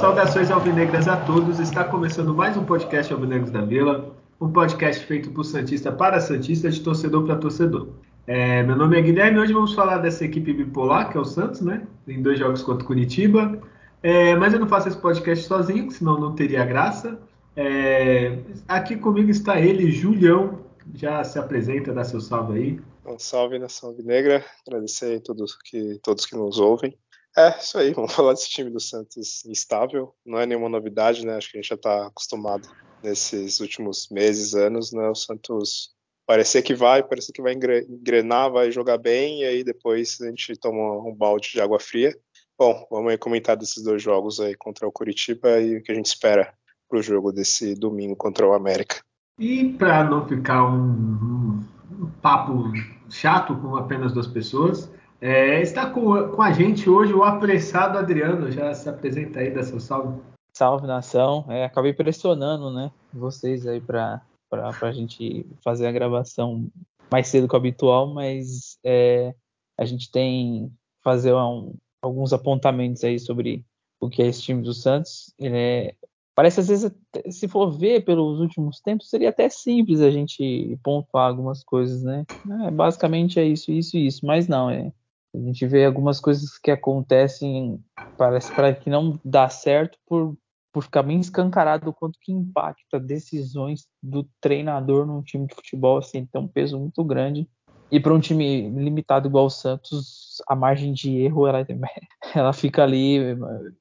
Saudações alvinegras a todos. Está começando mais um podcast Alvinegros da Vila, um podcast feito por Santista para Santista, de torcedor para torcedor. É, meu nome é Guilherme hoje vamos falar dessa equipe bipolar, que é o Santos, né? Em dois jogos contra o Curitiba. É, mas eu não faço esse podcast sozinho, senão não teria graça. É, aqui comigo está ele, Julião. Já se apresenta, dá seu salve aí. Um salve nação negra, agradecer a todos que, todos que nos ouvem. É, isso aí, vamos falar desse time do Santos instável. Não é nenhuma novidade, né? Acho que a gente já está acostumado nesses últimos meses, anos, né? O Santos parecer que vai, parecer que vai engrenar, vai jogar bem, e aí depois a gente toma um balde de água fria. Bom, vamos aí comentar desses dois jogos aí contra o Curitiba e o que a gente espera para o jogo desse domingo contra o América. E para não ficar um, um, papo chato com apenas duas pessoas, é, está com, com, a gente hoje o apressado Adriano. Já se apresenta aí, dá seu salve. Salve nação. É, acabei pressionando, né, vocês aí para a gente fazer a gravação mais cedo que o habitual, mas é, a gente tem fazer um, alguns apontamentos aí sobre o que é esse time do Santos. É, parece às vezes, se for ver pelos últimos tempos, seria até simples a gente pontuar algumas coisas, né? É, basicamente é isso, isso e isso, mas não, é a gente vê algumas coisas que acontecem, parece para que não dá certo por, por ficar bem escancarado o quanto que impacta decisões do treinador num time de futebol, assim, tem um peso muito grande. E para um time limitado igual o Santos, a margem de erro ela, ela fica ali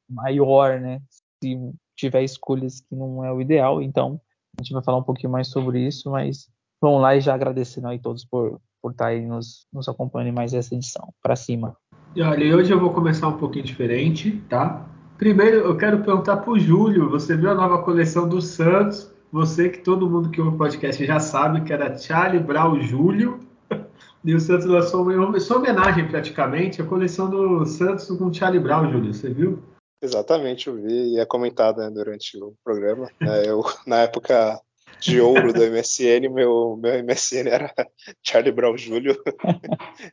maior, né? Se tiver escolhas que não é o ideal, então a gente vai falar um pouquinho mais sobre isso, mas vamos lá e já agradecendo aí todos por, por estar tá aí nos, nos acompanhando mais essa edição. Para cima. E olha, hoje eu vou começar um pouquinho diferente, tá? Primeiro, eu quero perguntar para o Júlio. Você viu a nova coleção do Santos? Você que todo mundo que ouve o podcast já sabe que era Charlie Brown Júlio. E o Santos lançou uma, sua homenagem praticamente, a coleção do Santos com Charlie Brown, Júlio. Você viu? Exatamente, eu vi e é comentado né, durante o programa. É, eu, na época, de ouro do MSN, meu, meu MSN era Charlie Brown Jr.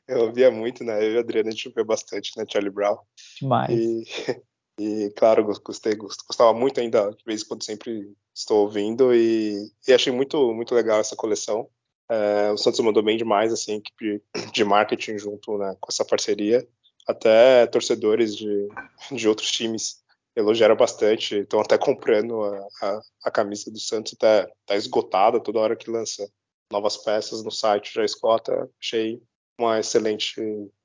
eu ouvia muito, né? Eu e a Adriana a gente ouvia bastante, né? Charlie Brown. Demais. E, e claro, gostei, gostava muito ainda, de vez em quando sempre estou ouvindo e, e achei muito, muito legal essa coleção. É, o Santos mandou bem demais, assim, equipe de marketing junto né, com essa parceria. Até torcedores de, de outros times elogiaram bastante, estão até comprando a, a, a, camisa do Santos, está tá esgotada toda hora que lança novas peças no site, já esgota. Achei uma excelente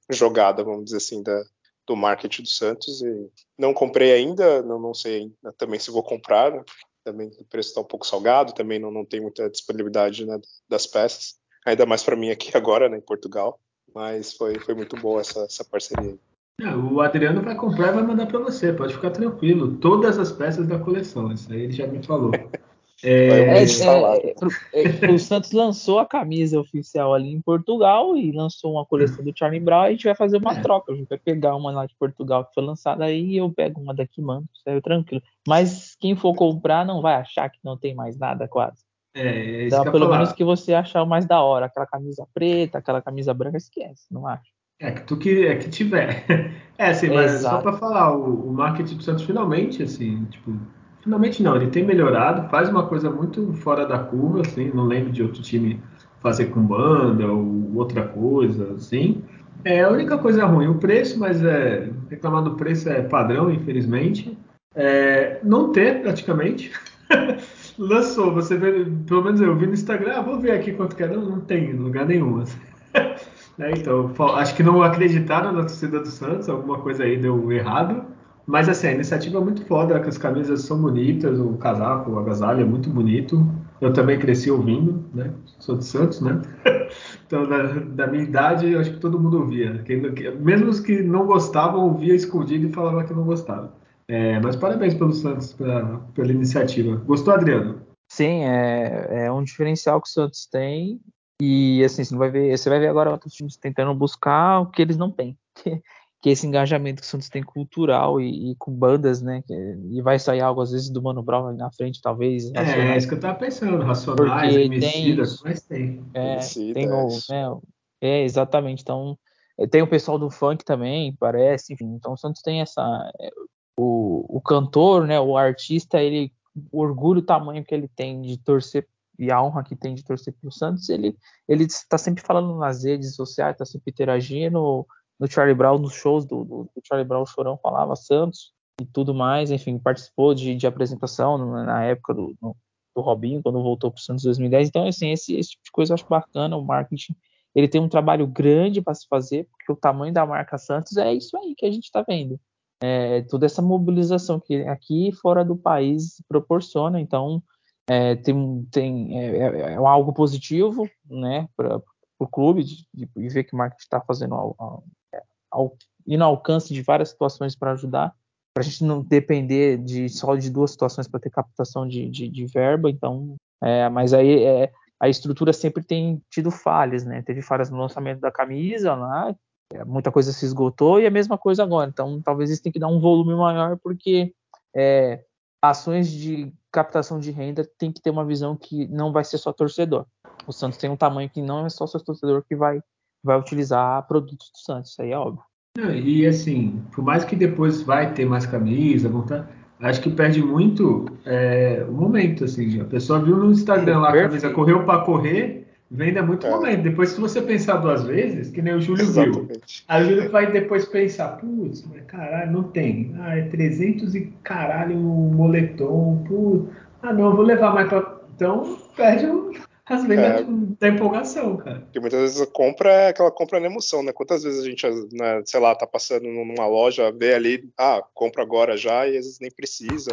jogada, vamos dizer assim, da, do marketing do Santos. E não comprei ainda, não, não sei também se vou comprar, né, também o preço está um pouco salgado, também não, não tem muita disponibilidade né, das peças, ainda mais para mim aqui agora, né, em Portugal. Mas foi, foi muito boa essa, essa parceria. É, o Adriano vai comprar e vai mandar para você, pode ficar tranquilo. Todas as peças da coleção, isso aí ele já me falou. É, é, é, é, o Santos lançou a camisa oficial ali em Portugal e lançou uma coleção do Charlie Brown e a gente vai fazer uma é. troca. A gente vai pegar uma lá de Portugal que foi lançada aí e eu pego uma daqui, mano. Saiu tranquilo. Mas quem for comprar não vai achar que não tem mais nada quase. É, então, pelo falar. menos que você achar o mais da hora. Aquela camisa preta, aquela camisa branca, esquece, não acha. É que tu que, é que tiver. É, assim, mas Exato. só para falar, o, o, marketing do Santos finalmente, assim, tipo, finalmente não, ele tem melhorado, faz uma coisa muito fora da curva, assim, não lembro de outro time fazer com banda ou outra coisa, assim. É a única coisa ruim, o preço, mas é, reclamar do preço é padrão, infelizmente. É, não ter, praticamente. Lançou, você vê, pelo menos eu vi no Instagram, ah, vou ver aqui quanto que é, não, não tem em lugar nenhum. Assim. É, então, acho que não acreditaram na torcida do Santos, alguma coisa aí deu errado. Mas assim, a iniciativa é muito foda, que as camisas são bonitas, o casaco, o agasalho é muito bonito. Eu também cresci ouvindo, né? Sou de Santos, né? então, da, da, minha idade, acho que todo mundo ouvia. mesmo os que não gostavam, ouvia escondido e falava que não gostava. É, mas parabéns pelo Santos, pra, pela iniciativa. Gostou, Adriano? Sim, é, é um diferencial que o Santos tem e assim, você vai ver, você vai ver agora outros times tentando buscar o que eles não têm. que, esse engajamento que o Santos tem cultural e, e com bandas, né? Que, e vai sair algo às vezes do Mano Brown na frente, talvez. É, é isso que eu tava pensando, Racionais, Emicida, mas tem. É, tem o, né, é, exatamente. Então, é, tem o pessoal do funk também, parece, enfim. Então o Santos tem essa. É, o, o cantor, né? O artista, ele. O orgulho, o tamanho que ele tem de torcer e a honra que tem de torcer pro Santos, ele ele está sempre falando nas redes sociais, está sempre interagindo, no Charlie Brown, nos shows do, do, do Charlie Brown, o Chorão falava Santos e tudo mais, enfim, participou de, de apresentação na época do, no, do Robinho, quando voltou para o Santos em 2010. Então, assim, esse, esse tipo de coisa eu acho bacana. O marketing ele tem um trabalho grande para se fazer, porque o tamanho da marca Santos é isso aí que a gente está vendo. É, toda essa mobilização que aqui fora do país proporciona. Então, é, tem, tem é, é, é algo positivo né, para o clube de, de, ver que o marketing está fazendo algo, ao, ir no alcance de várias situações para ajudar, para a gente não depender de só de duas situações para ter captação de, de, de verba. Então, é, mas aí é, a estrutura sempre tem tido falhas, né? Teve falhas no lançamento da camisa lá, é, muita coisa se esgotou e a mesma coisa agora. Então, talvez eles tenham que dar um volume maior, porque é, ações de captação de renda tem que ter uma visão que não vai ser só torcedor. O Santos tem um tamanho que não é só seu torcedor que vai vai utilizar produtos do Santos, isso aí é óbvio. E assim, por mais que depois vai ter mais camisa, acho que perde muito é, o momento, assim. A pessoa viu no Instagram lá a camisa, correu para correr, vende muito é. momento. Depois, se você pensar duas vezes, que nem o Júlio Exatamente. viu, aí o Júlio vai depois pensar, putz, mas caralho, não tem. Ah, é 300 e caralho um moletom, putz. Ah, não, vou levar mais para... Então, perde o as vendas é, da empolgação, cara. Porque muitas vezes a compra é aquela compra na emoção, né? Quantas vezes a gente, né, sei lá, tá passando numa loja, vê ali, ah, compra agora já, e às vezes nem precisa.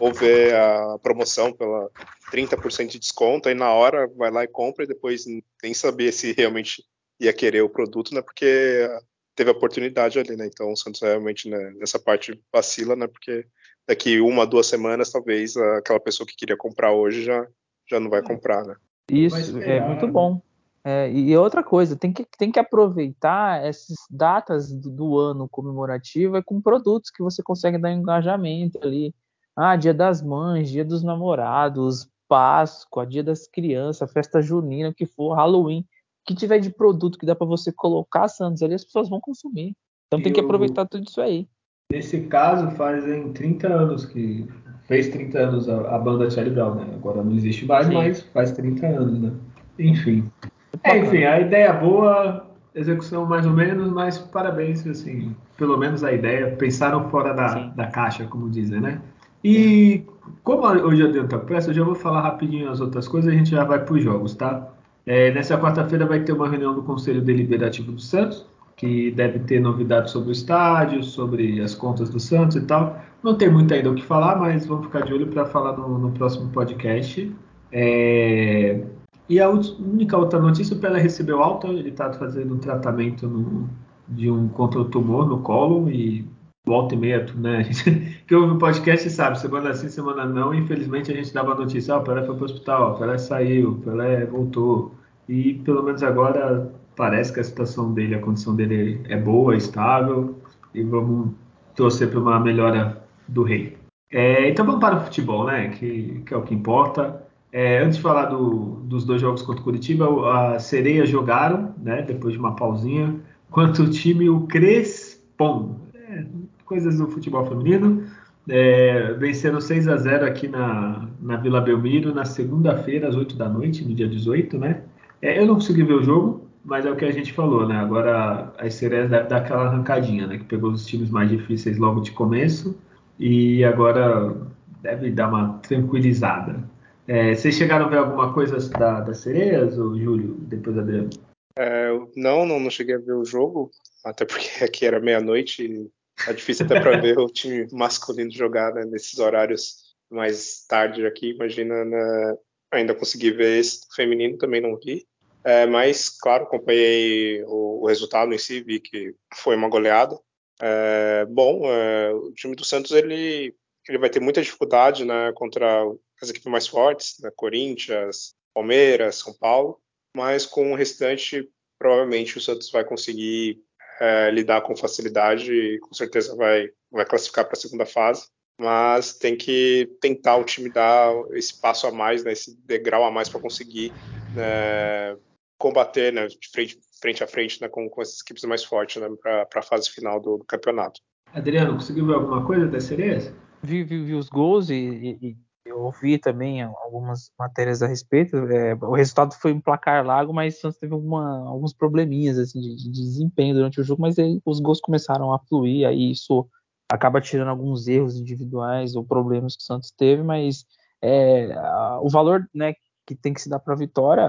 Ou vê a promoção pela 30% de desconto, aí na hora vai lá e compra e depois nem saber se realmente ia querer o produto, né? Porque teve a oportunidade ali, né? Então o Santos realmente né, nessa parte vacila, né? Porque daqui uma, duas semanas, talvez aquela pessoa que queria comprar hoje já, já não vai é. comprar, né? Isso, é muito bom. É, e outra coisa, tem que, tem que aproveitar essas datas do, do, ano comemorativo é com produtos que você consegue dar engajamento ali. Ah, dia das mães, dia dos namorados, Páscoa, dia das crianças, festa junina, o que for, Halloween. que tiver de produto que dá para você colocar, Santos, ali as pessoas vão consumir. Então tem que aproveitar tudo isso aí. Nesse caso, fazem 30 anos que fez 30 anos a, a banda Charlie Brown, né? Agora não existe mais, Sim. mas faz 30 anos, né? Enfim. É, enfim, a ideia boa, execução mais ou menos, mas parabéns, assim, pelo menos a ideia, pensaram fora da, da caixa, como dizem, né? E como hoje tempo pressa, eu já vou falar rapidinho as outras coisas, a gente já vai para os jogos, tá? É, nessa quarta-feira vai ter uma reunião do Conselho Deliberativo do Santos, que deve ter novidades sobre o estádio, sobre as contas do Santos e tal. Não tem muito ainda o que falar, mas vamos ficar de olho para falar no, no, próximo podcast. É... E a única outra notícia, o Pelé recebeu alta, ele está fazendo um tratamento no, de um contra o tumor no colo e volta e meia, né? Que ouve o podcast sabe, semana sim, semana não, infelizmente a gente dava notícia, ah, o Pelé foi para o hospital, o Pelé saiu, o Pelé voltou. E pelo menos agora parece que a situação dele, a condição dele é boa, estável, e vamos torcer para uma melhora do rei. É, então vamos para o futebol, né? Que, que é o que importa. É, antes de falar do, dos dois jogos contra o Curitiba, a Sereia jogaram, né? Depois de uma pausinha, quanto o time o Crespon. É, coisas do futebol feminino. É, venceram 6 a 0 aqui na, na Vila Belmiro na segunda-feira, às 8 da noite, no dia 18, né? É, eu não consegui ver o jogo, mas é o que a gente falou, né? Agora as Sereias deve dar aquela arrancadinha, né? Que pegou os times mais difíceis logo de começo e agora deve dar uma tranquilizada. É, vocês chegaram a ver alguma coisa da, das Sereias, ou Júlio, depois Adriano? É, não, não, não cheguei a ver o jogo, até porque aqui era meia-noite e é difícil até para ver o time masculino jogar né, nesses horários mais tarde aqui. Imagina, né, ainda consegui ver esse feminino, também não vi. É, mas, claro, acompanhei o, o, resultado em si, vi que foi uma goleada. É, bom, é, o time do Santos ele, ele vai ter muita dificuldade né, contra as equipes mais fortes, né, Corinthians, Palmeiras, São Paulo, mas com o restante, provavelmente o Santos vai conseguir é, lidar com facilidade e com certeza vai, vai classificar para a segunda fase. Mas tem que tentar o time dar esse passo a mais, né, esse degrau a mais para conseguir né, combater né, de frente, frente a frente né, com, com essas equipes mais fortes né, para a fase final do, do, campeonato. Adriano, conseguiu ver alguma coisa das sereias? Vi, vi, vi os gols e, e, eu ouvi também algumas matérias a respeito. É, o resultado foi um placar largo, mas o Santos teve uma, alguns probleminhas assim, de, de, desempenho durante o jogo, mas aí os gols começaram a fluir, aí isso acaba tirando alguns erros individuais ou problemas que o Santos teve, mas é, a, o valor né, que tem que se dar para a vitória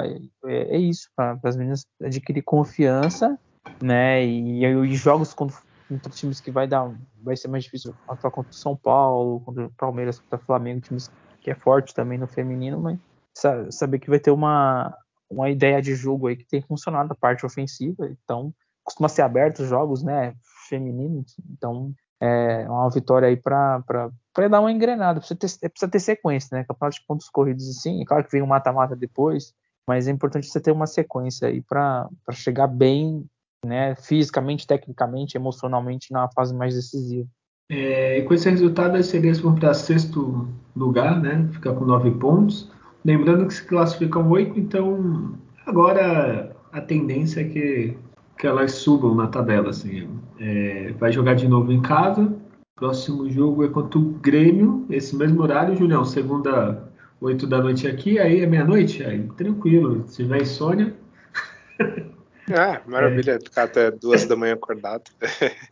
é, é isso, para as meninas adquirir confiança, né? E, e, jogos contra, contra, times que vai dar, vai ser mais difícil atuar contra o São Paulo, contra o Palmeiras, contra o Flamengo, times que é forte também no feminino, mas saber que vai ter uma, uma ideia de jogo aí que tem funcionado a parte ofensiva, então costuma ser aberto os jogos, né, femininos, então é uma vitória aí para dar uma engrenada, precisa ter, precisa ter sequência, né, campeonato de pontos corridos assim, é claro que vem um mata-mata depois, mas é importante você ter uma sequência aí para chegar bem, né, fisicamente, tecnicamente, emocionalmente na fase mais decisiva. É, com esse resultado, as sereias vão para sexto lugar, né? Fica com nove pontos. Lembrando que se classificam oito, então agora a tendência é que, que elas subam na tabela. Assim. É, vai jogar de novo em casa. Próximo jogo é contra o Grêmio, esse mesmo horário, Julião. Segunda, oito da noite aqui, aí é meia-noite. Aí tranquilo. Se tiver insônia. Ah, maravilha, é. ficar até duas da manhã acordado.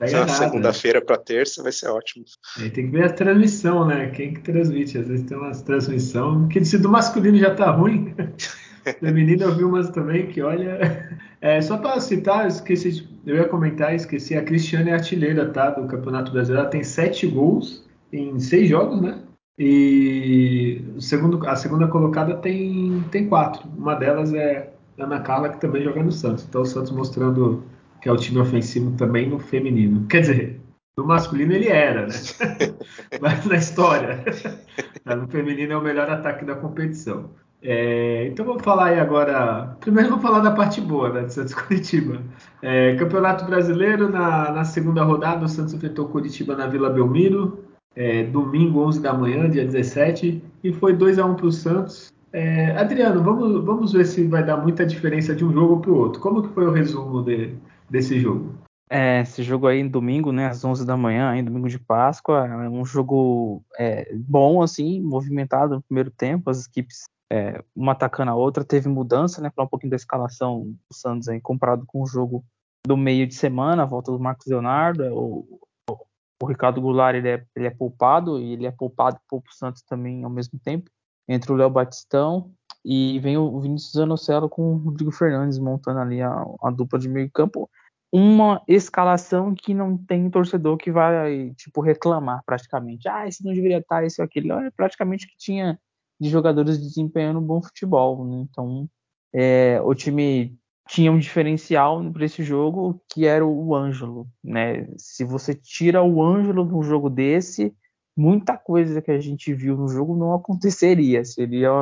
É, tá segunda-feira para terça vai ser ótimo. Aí tem que ver a transmissão, né? Quem que transmite? Às vezes tem umas transmissão que se do masculino já tá ruim. Feminino eu vi umas também que olha. É, só para citar, eu esqueci, eu ia comentar, esqueci, a Cristiane é artilheira, tá? Do Campeonato Brasileiro. Ela tem sete gols em seis jogos, né? E segundo, a segunda colocada tem, tem quatro. Uma delas é Ana Carla, que também joga no Santos. Então o Santos mostrando que é o time ofensivo também no feminino. Quer dizer, no masculino ele era, né? Mas na história. no feminino é o melhor ataque da competição. É, então vamos falar aí agora. Primeiro vamos falar da parte boa né, do Santos Curitiba. É, Campeonato Brasileiro, na, na, segunda rodada, o Santos enfrentou Curitiba na Vila Belmiro, é, domingo, 11 da manhã, dia 17, e foi 2 a 1 para o Santos. É, Adriano, vamos, vamos ver se vai dar muita diferença de um jogo para o outro. Como que foi o resumo de, desse jogo? É, esse jogo aí domingo, né, às 11 da manhã, aí, domingo de Páscoa, é um jogo é, bom, assim, movimentado no primeiro tempo, as equipes é, uma atacando a outra, teve mudança, né, para um pouquinho da escalação do Santos aí, comparado com o jogo do meio de semana, a volta do Marcos Leonardo, é, o, o, Ricardo Goulart, ele é, ele é poupado, e ele é poupado poupa o Santos também ao mesmo tempo, entre o Léo Batistão e vem o Vinícius Zanocelo com o Rodrigo Fernandes montando ali a, a, dupla de meio campo. Uma escalação que não tem torcedor que vai, tipo, reclamar praticamente. Ah, esse não deveria estar, esse ou aquele. É praticamente que tinha de jogadores desempenhando bom futebol. Né? Então, é, o time tinha um diferencial para esse jogo que era o Ângelo. Né? Se você tira o Ângelo de um jogo desse, muita coisa que a gente viu no jogo não aconteceria. Seria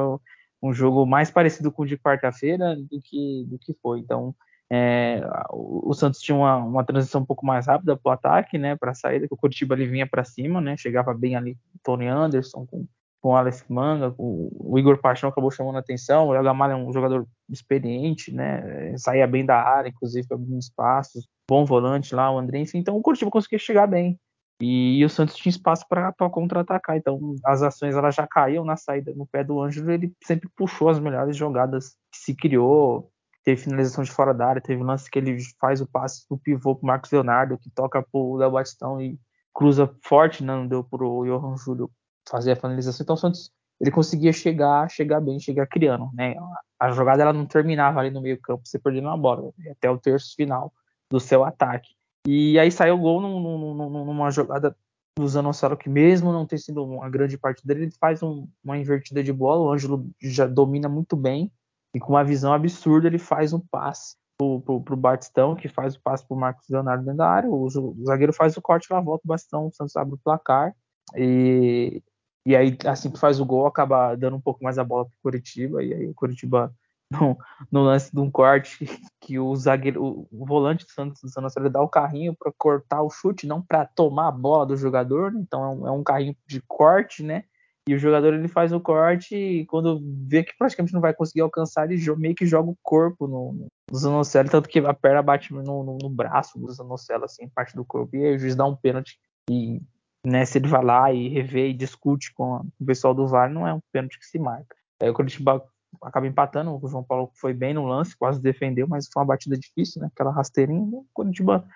um jogo mais parecido com o de quarta-feira do que, do que foi. Então, é, o, Santos tinha uma, uma, transição um pouco mais rápida para o ataque, né, para a saída, que o Curitiba ali vinha para cima, né, chegava bem ali Tony Anderson, com, com o Alex Manga, o, o Igor Paixão acabou chamando a atenção, o Léo Gamalho é um jogador experiente, né, saía bem da área, inclusive abrindo espaços, bom volante lá, o André, enfim, então o Curitiba conseguia chegar bem, e, e o Santos tinha espaço para contra-atacar. Então as ações elas já caíam na saída no pé do Ângelo. Ele sempre puxou as melhores jogadas que se criou. Teve finalização de fora da área, teve lance que ele faz o passe do pivô pro Marcos Leonardo, que toca pro Léo Batistão e cruza forte, né? não deu pro Johan Júlio fazer a finalização. Então o Santos ele conseguia chegar, chegar bem, chegar criando, né? A jogada ela não terminava ali no meio campo, você perdendo a bola, até o terço final do seu ataque. E aí saiu o gol num, num, numa jogada do Zanocelo, que mesmo não ter sido uma grande parte dele, ele faz um, uma invertida de bola, o Ângelo já domina muito bem, e com uma visão absurda ele faz um passe pro, pro, pro Batistão, que faz o passe pro Marcos Leonardo dentro da área, o, o zagueiro faz o corte lá, volta o Bastão, o Santos abre o placar, e, e aí assim que faz o gol, acaba dando um pouco mais a bola pro Curitiba, e aí o Curitiba no, no, lance de um corte que o zagueiro, o, o volante do Santos, do Santos dá o carrinho para cortar o chute, não para tomar a bola do jogador, né? então é um, é um, carrinho de corte, né? E o jogador ele faz o corte e quando vê que praticamente não vai conseguir alcançar, ele meio que joga o corpo no, no Zanocelo, tanto que a perna bate no, no, no braço do Zanocelo, assim, parte do corpo, e aí o juiz dá um pênalti. E né, se ele vai lá e revê e discute com, o pessoal do VAR, não é um pênalti que se marca. Aí o Curitiba acaba empatando. O João Paulo foi bem no lance, quase defendeu, mas foi uma batida difícil, né? Aquela rasteirinha. O Curitiba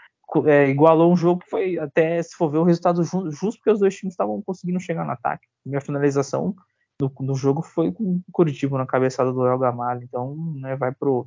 é, igualou um jogo que foi até, se for ver, o resultado justo, porque os dois times estavam conseguindo chegar no ataque. Minha finalização no jogo foi com o Curitiba na cabeçada do El Gamalho. Então, né, vai pro.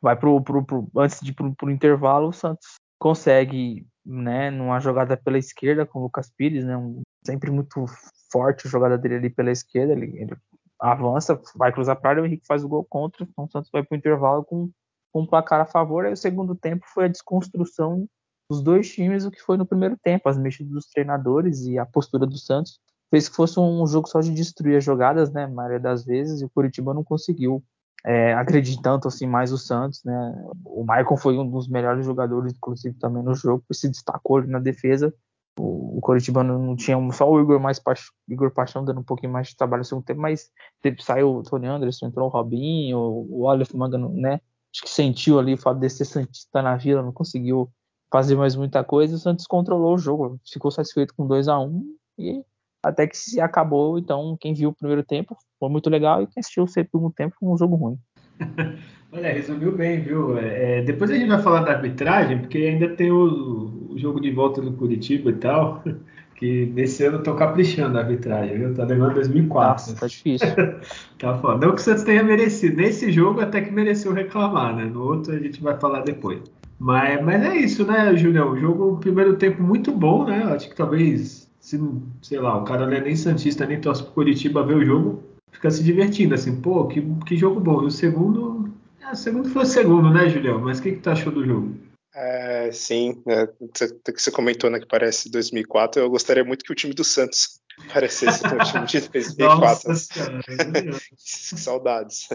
Vai pro, pro, pro antes de ir pro, pro intervalo, o Santos consegue, né, numa jogada pela esquerda com o Lucas Pires, né, um, sempre muito forte a jogada dele ali pela esquerda, ele, ele avança, vai cruzar para área, o Henrique faz o gol contra, então o Santos vai para o intervalo com, com um placar a favor. Aí o segundo tempo foi a desconstrução dos dois times, o que foi no primeiro tempo, as mexidas dos treinadores e a postura do Santos fez que fosse um jogo só de destruir as jogadas, né, maioria das vezes, e o Curitiba não conseguiu é, tanto assim mais o Santos, né? O Maicon foi um dos melhores jogadores, inclusive também no jogo, se destacou na defesa, o, o não tinha só o Igor mais Igor Paixão dando um pouquinho mais de trabalho no segundo tempo, mas teve, saiu o Tony Anderson, entrou o Robinho, o Oliver Manga, né? Acho que sentiu ali o fato de ser Santista na vila, não conseguiu fazer mais muita coisa. O Santos controlou o jogo, ficou satisfeito com 2 a 1 um, e até que se acabou. Então, quem viu o primeiro tempo foi muito legal e quem assistiu o segundo tempo foi um jogo ruim. Olha, resumiu bem, viu? É, depois a gente vai falar da arbitragem, porque ainda tem o, o, jogo de volta no Curitiba e tal, que nesse ano eu tô caprichando a arbitragem, viu? Tá levando 2004. Nossa, tá difícil. tá foda. Não que o Santos tenha merecido. Nesse jogo até que mereceu reclamar, né? No outro a gente vai falar depois. Mas, mas é isso, né, Julião? O jogo, primeiro tempo muito bom, né? Acho que talvez, se, sei lá, o cara não é nem Santista, nem torce pro Curitiba ver o jogo, fica se divertindo, assim, pô, que, que jogo bom. E o segundo, é, o segundo foi o segundo, né, Julião? Mas o que, que tu achou do jogo? É, sim, é, que você comentou, né, que parece 2004. Eu gostaria muito que o time do Santos parecesse com o time de 2004. Nossa senhora, Saudades.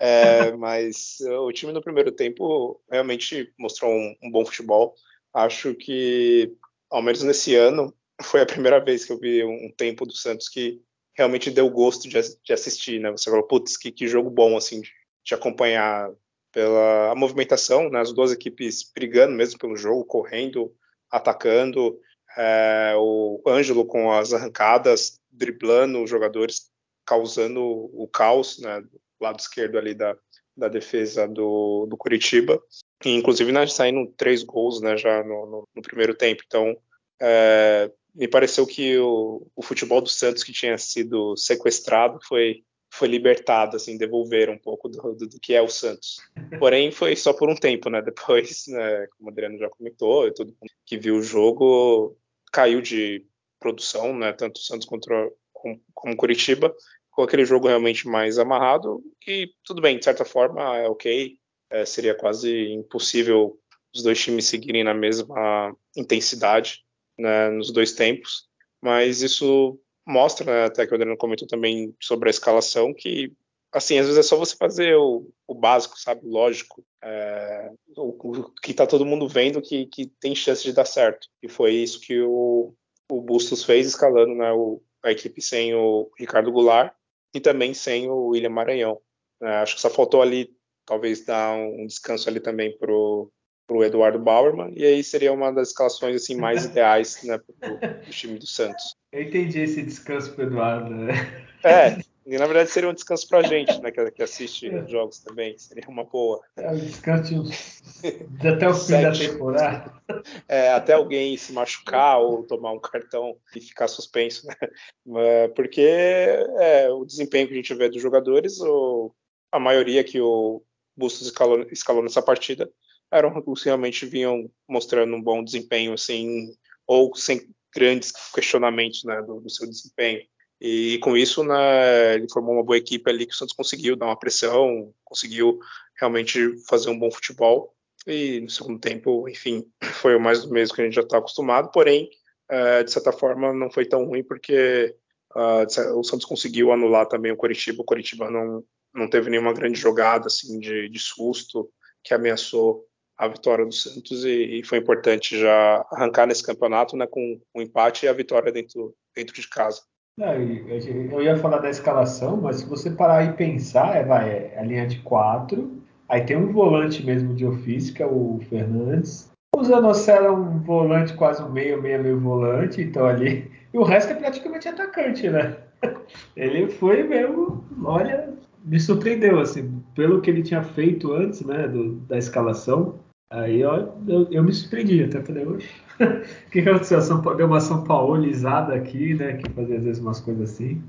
É, mas o time no primeiro tempo realmente mostrou um, um bom futebol. Acho que, ao menos nesse ano, foi a primeira vez que eu vi um tempo do Santos que realmente deu gosto de, de assistir, né? Você falou, putz, que, que jogo bom, assim, de, de acompanhar pela movimentação, né? As duas equipes brigando mesmo pelo jogo, correndo, atacando, é, o Ângelo com as arrancadas, driblando os jogadores, causando o caos, né? Do lado esquerdo ali da, da defesa do, do Curitiba. E, inclusive, né, saindo três gols, né, já no, no, no primeiro tempo. Então, é, me pareceu que o, o, futebol do Santos que tinha sido sequestrado foi foi libertado, assim, devolveram um pouco do, do, do, que é o Santos. Porém, foi só por um tempo, né? Depois, né, como o Adriano já comentou, todo mundo que viu o jogo caiu de produção, né? Tanto o Santos contra, como, como Curitiba, com aquele jogo realmente mais amarrado. E tudo bem, de certa forma, é ok. É, seria quase impossível os dois times seguirem na mesma intensidade né, nos dois tempos, mas isso mostra, né, até que o Adriano comentou também sobre a escalação, que assim, às vezes é só você fazer o, o básico, sabe, lógico, é, o, o, que tá todo mundo vendo que, que tem chance de dar certo. E foi isso que o, o Bustos fez, escalando né, o, a equipe sem o Ricardo Goulart e também sem o William Maranhão. É, acho que só faltou ali, talvez, dar um descanso ali também pro para o Eduardo Bauerman, e aí seria uma das escalações assim mais ideais né, para o time do Santos. Eu entendi esse descanso para o Eduardo. Né? É, e na verdade seria um descanso para a gente, né, que, que assiste é. jogos também, seria uma boa. É, um descanso de até o fim da temporada. É, até alguém se machucar ou tomar um cartão e ficar suspenso, né? Porque é, o desempenho que a gente vê dos jogadores, ou a maioria que o Bustos escalou, escalou nessa partida, eram os que realmente vinham mostrando um bom desempenho, assim, ou sem grandes questionamentos né, do, do seu desempenho. E com isso, né, ele formou uma boa equipe ali que o Santos conseguiu dar uma pressão, conseguiu realmente fazer um bom futebol. E no segundo tempo, enfim, foi o mais do mesmo que a gente já está acostumado, porém, é, de certa forma, não foi tão ruim, porque uh, o Santos conseguiu anular também o Coritiba. O Coritiba não, não teve nenhuma grande jogada assim de, de susto que ameaçou a vitória do Santos e, e, foi importante já arrancar nesse campeonato né, com o um empate e a vitória dentro, dentro de casa. Não, eu ia falar da escalação, mas se você parar e pensar, é, vai, é a linha de quatro, aí tem um volante mesmo de ofício, que é o Fernandes. O Zanocelo é um volante quase um meio, meio, meio volante, então ali. E o resto é praticamente atacante, né? Ele foi mesmo, olha, me surpreendeu, assim, pelo que ele tinha feito antes, né, do, da escalação. Aí ó, eu, eu, me surpreendi, até falei, oxe, o que, aconteceu? São, deu uma São Paulizada aqui, né? Que fazia às vezes umas coisas assim.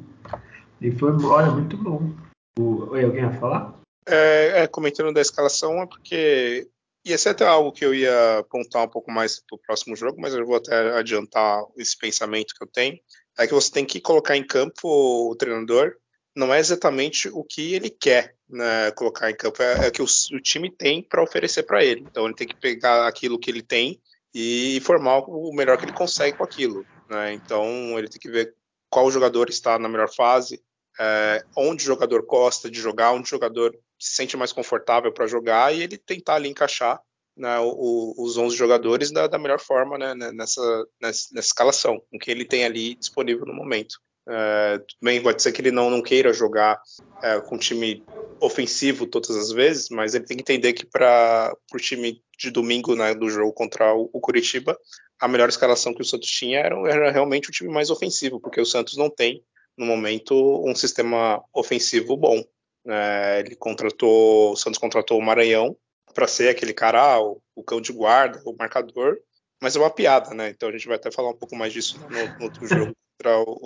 E foi, olha, muito bom. O, oi, alguém ia falar? É, é, comentando da escalação, é porque ia ser até algo que eu ia pontuar um pouco mais pro próximo jogo, mas eu vou até adiantar esse pensamento que eu tenho. É que você tem que colocar em campo o treinador não é exatamente o que ele quer né, colocar em campo, é, é que o, o time tem para oferecer para ele. Então ele tem que pegar aquilo que ele tem e formar o melhor que ele consegue com aquilo. Né? Então ele tem que ver qual jogador está na melhor fase, é, onde o jogador gosta de jogar, onde o jogador se sente mais confortável para jogar e ele tentar ali encaixar né, o, os 11 jogadores da, da melhor forma né, nessa, nessa, nessa, escalação, com que ele tem ali disponível no momento. É, bem, pode ser que ele não, não queira jogar é, com time ofensivo todas as vezes, mas ele tem que entender que para o time de domingo né, do jogo contra o, o, Curitiba, a melhor escalação que o Santos tinha era, era, realmente o time mais ofensivo, porque o Santos não tem, no momento, um sistema ofensivo bom. É, ele contratou, o Santos contratou o Maranhão para ser aquele cara, ah, o, o, cão de guarda, o marcador, mas é uma piada, né? Então a gente vai até falar um pouco mais disso no, no outro jogo contra o,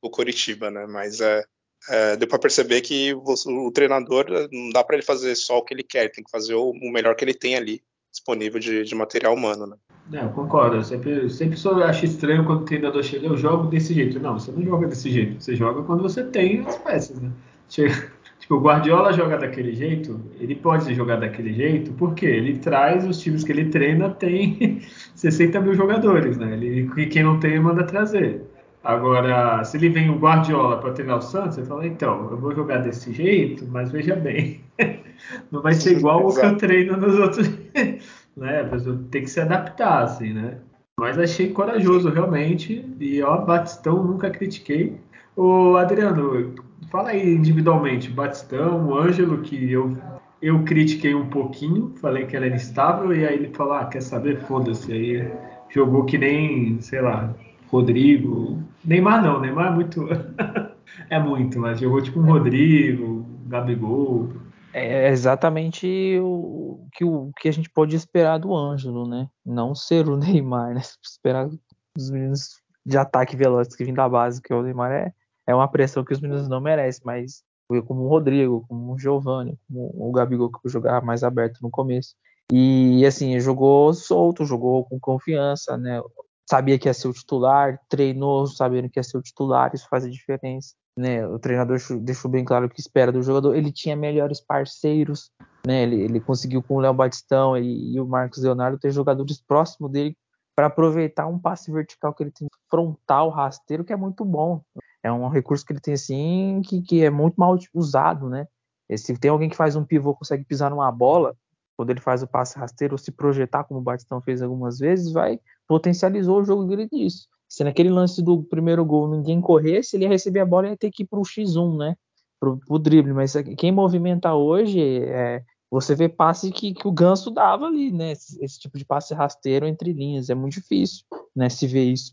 o Coritiba, né? Mas é, é deu para perceber que o, o, treinador não dá para ele fazer só o que ele quer, tem que fazer o, o melhor que ele tem ali disponível de, de material humano, né? Não, concordo. Eu sempre, sempre só acho estranho quando o treinador chega, eu jogo desse jeito. Não, você não joga desse jeito. Você joga quando você tem as peças, né? Chega, tipo, o Guardiola joga daquele jeito, ele pode jogar daquele jeito, porque ele traz os times que ele treina, tem 60 mil jogadores, né? Ele, e quem não tem, manda trazer. Agora, se ele vem o Guardiola para treinar o Santos, você fala, então, eu vou jogar desse jeito, mas veja bem, não vai ser igual o que eu treino nos outros. né? Pessoa tem que se adaptar, assim, né? Mas achei corajoso, realmente. E, ó, Batistão, nunca critiquei. Ô, Adriano, fala aí individualmente. Batistão, o Ângelo, que eu, eu critiquei um pouquinho, falei que ela era instável, e aí ele falou, ah, quer saber? Foda-se. Aí jogou que nem, sei lá, Rodrigo. Neymar não, Neymar é muito. é muito, mas jogou tipo um Rodrigo, Gabigol. É exatamente o que, o que a gente pode esperar do Ângelo, né? Não ser o Neymar, né? Esperar os meninos de ataque veloz que vêm da base, que é o Neymar, é, é uma pressão que os meninos não merecem, mas como o Rodrigo, como o Giovanni, como o Gabigol que jogar mais aberto no começo. E assim, jogou solto, jogou com confiança, né? Sabia que ia ser o titular, treinou sabendo que ia ser o titular, isso faz a diferença. Né? O treinador deixou bem claro o que espera do jogador. Ele tinha melhores parceiros, né? ele, ele conseguiu com o Léo Batistão e, e, o Marcos Leonardo ter jogadores próximos dele para aproveitar um passe vertical que ele tem frontal, rasteiro, que é muito bom. É um recurso que ele tem assim que, que é muito mal usado, né? E se tem alguém que faz um pivô consegue pisar numa bola, quando ele faz o passe rasteiro ou se projetar como o Batistão fez algumas vezes, vai potencializou o jogo dele disso. Se naquele lance do primeiro gol ninguém corresse, ele ia receber a bola e ia ter que ir para o X1, né? Pro, pro drible. Mas quem movimenta hoje é, você vê passe que, que, o Ganso dava ali, né? Esse, esse, tipo de passe rasteiro entre linhas. É muito difícil, né? Se vê isso.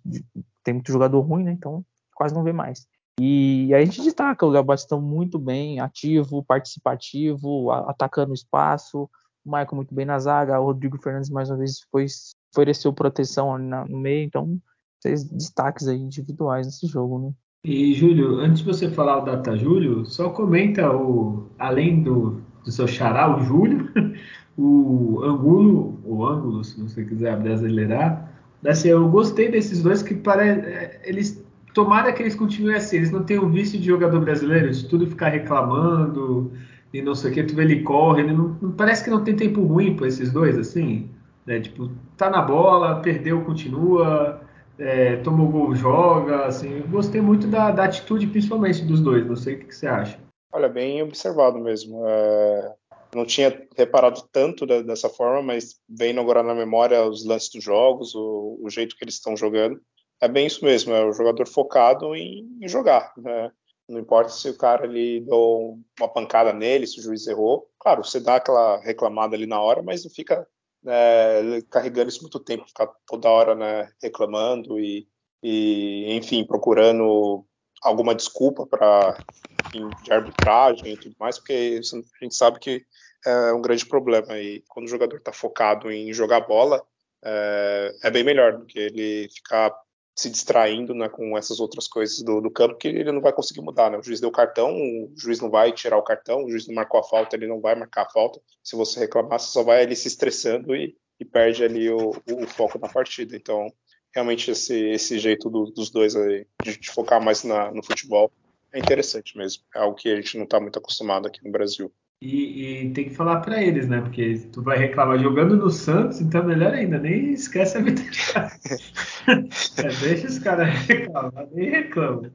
Tem muito jogador ruim, né? Então quase não vê mais. E a gente destaca o Léo Batistão muito bem, ativo, participativo, atacando o espaço, Michael muito bem na zaga, o Rodrigo Fernandes mais uma vez foi ofereceu proteção ali no meio, então três destaques aí individuais nesse jogo, né? E Júlio, antes de você falar o Data Júlio, só comenta o além do, do seu xará, o Júlio, o Angulo, o Ângulo, se você quiser brasileirar. Assim, eu gostei desses dois que para eles tomara que eles continuem assim, eles não têm o vício de jogador brasileiro, de tudo ficar reclamando e não sei o que, tu vê ele corre, ele não, parece que não tem tempo ruim para esses dois, assim. Né? Tipo, tá na bola, perdeu, continua, é, tomou gol, joga. Assim, gostei muito da, da, atitude, principalmente dos dois. Não sei o que, que você acha. Olha, bem observado mesmo. É, não tinha reparado tanto dessa forma, mas vem agora na memória os lances dos jogos, o, o jeito que eles estão jogando. É bem isso mesmo, é o jogador focado em, em jogar. Né? Não importa se o cara ali deu uma pancada nele, se o juiz errou. Claro, você dá aquela reclamada ali na hora, mas não fica né, carregando isso muito tempo, ficar toda hora né, reclamando e, e, enfim, procurando alguma desculpa para de arbitragem e tudo mais, porque a gente sabe que é um grande problema. E quando o jogador está focado em jogar bola, é, é, bem melhor do que ele ficar se distraindo né, com essas outras coisas do, do, campo que ele não vai conseguir mudar. Né? O juiz deu cartão, o juiz não vai tirar o cartão, o juiz não marcou a falta, ele não vai marcar a falta. Se você reclamar, você só vai ali se estressando e, e perde ali o, o, o, foco na partida. Então, realmente esse, esse jeito do, dos dois aí, de, de focar mais na, no futebol é interessante mesmo. É algo que a gente não está muito acostumado aqui no Brasil. E, e, tem que falar para eles, né? Porque tu vai reclamar jogando no Santos, então melhor ainda, nem esquece a vitória. é, deixa os caras reclamar, nem reclamam.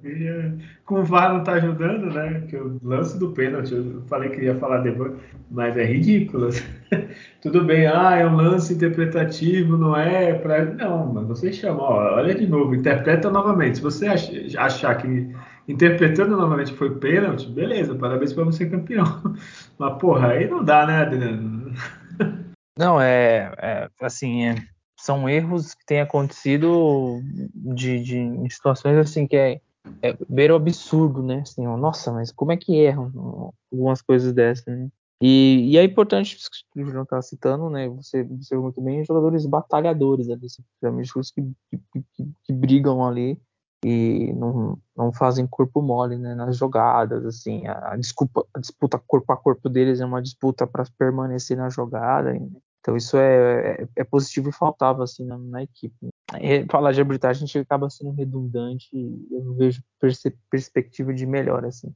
Com o VAR não tá ajudando, né? Que o lance do pênalti, eu falei que ia falar depois, mas é ridículo. Tudo bem, ah, é um lance interpretativo, não é para. Não, mas você chama, ó, olha de novo, interpreta novamente. Se você achar que interpretando novamente foi pênalti, beleza, parabéns para você campeão. Mas, porra, aí não dá, né, Adriano? Não, é, é assim, é, são erros que têm acontecido de, de, em situações assim que é, é beira absurdo, né? Assim, ó, nossa, mas como é que erram algumas coisas dessas, né? E, e é importante, o João está citando, né? Você observou muito bem, jogadores batalhadores ali, realmente os que, que, que, que brigam ali e não, não fazem corpo mole né, nas jogadas, assim, a, a, desculpa, a disputa corpo a corpo deles é uma disputa para permanecer na jogada, então isso é, é, é, positivo e faltava assim na, na equipe. Né? Falar de arbitragem a gente acaba sendo redundante e eu não vejo perspectiva de melhora, assim,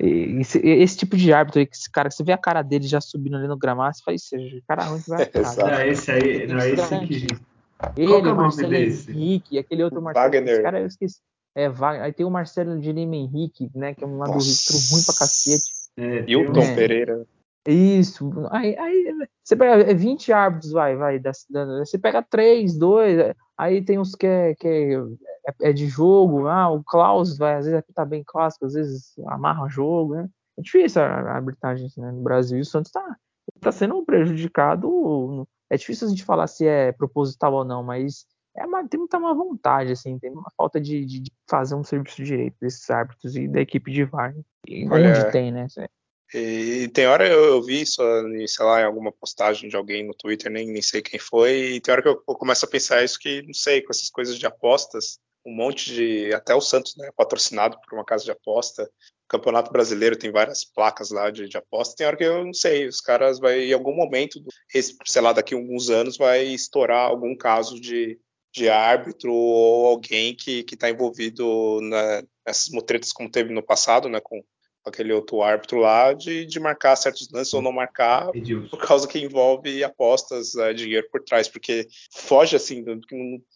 e, esse, esse, tipo de árbitro aí, que esse cara, você vê a cara dele já subindo ali no gramado, você fala, isso, cara ruim que vai atrás. Não, esse aí, não, esse que ele, Qual é o Marcelo desse? Henrique, aquele outro Marcelo. Wagner. cara, eu esqueci. É, Aí tem o Marcelo de Lima Henrique, né? Que é um lado ruim pra cacete. É, Hilton é, Pereira. Isso. Aí, aí você pega 20 é árbitros, vai, vai. Você pega 3, 2. Aí tem uns que é, que é, é, de jogo. Ah, o Klaus vai, às vezes tá bem clássico, às vezes amarra o jogo, né? É difícil a arbitragem né, no Brasil. E o Santos tá, tá sendo prejudicado é difícil a gente falar se é proposital ou não, mas é uma, tem muita má vontade, assim, tem uma falta de, de, fazer um serviço direito desses árbitros e da equipe de VAR. E Olha, onde tem, né? E tem hora eu, eu vi isso, sei lá, em alguma postagem de alguém no Twitter, nem, nem sei quem foi, e tem hora que eu, eu começo a pensar isso que, não sei, com essas coisas de apostas, um monte de. Até o Santos, né? Patrocinado por uma casa de aposta. O Campeonato Brasileiro tem várias placas lá de, de aposta. Tem hora que eu não sei, os caras vai, em algum momento, sei lá, daqui a alguns anos, vai estourar algum caso de, de árbitro ou alguém que está envolvido na, nessas mutretas como teve no passado, né? Com aquele outro árbitro lá, de, de marcar certos lances ou não marcar, por causa que envolve apostas, é, dinheiro por trás, porque foge assim, do,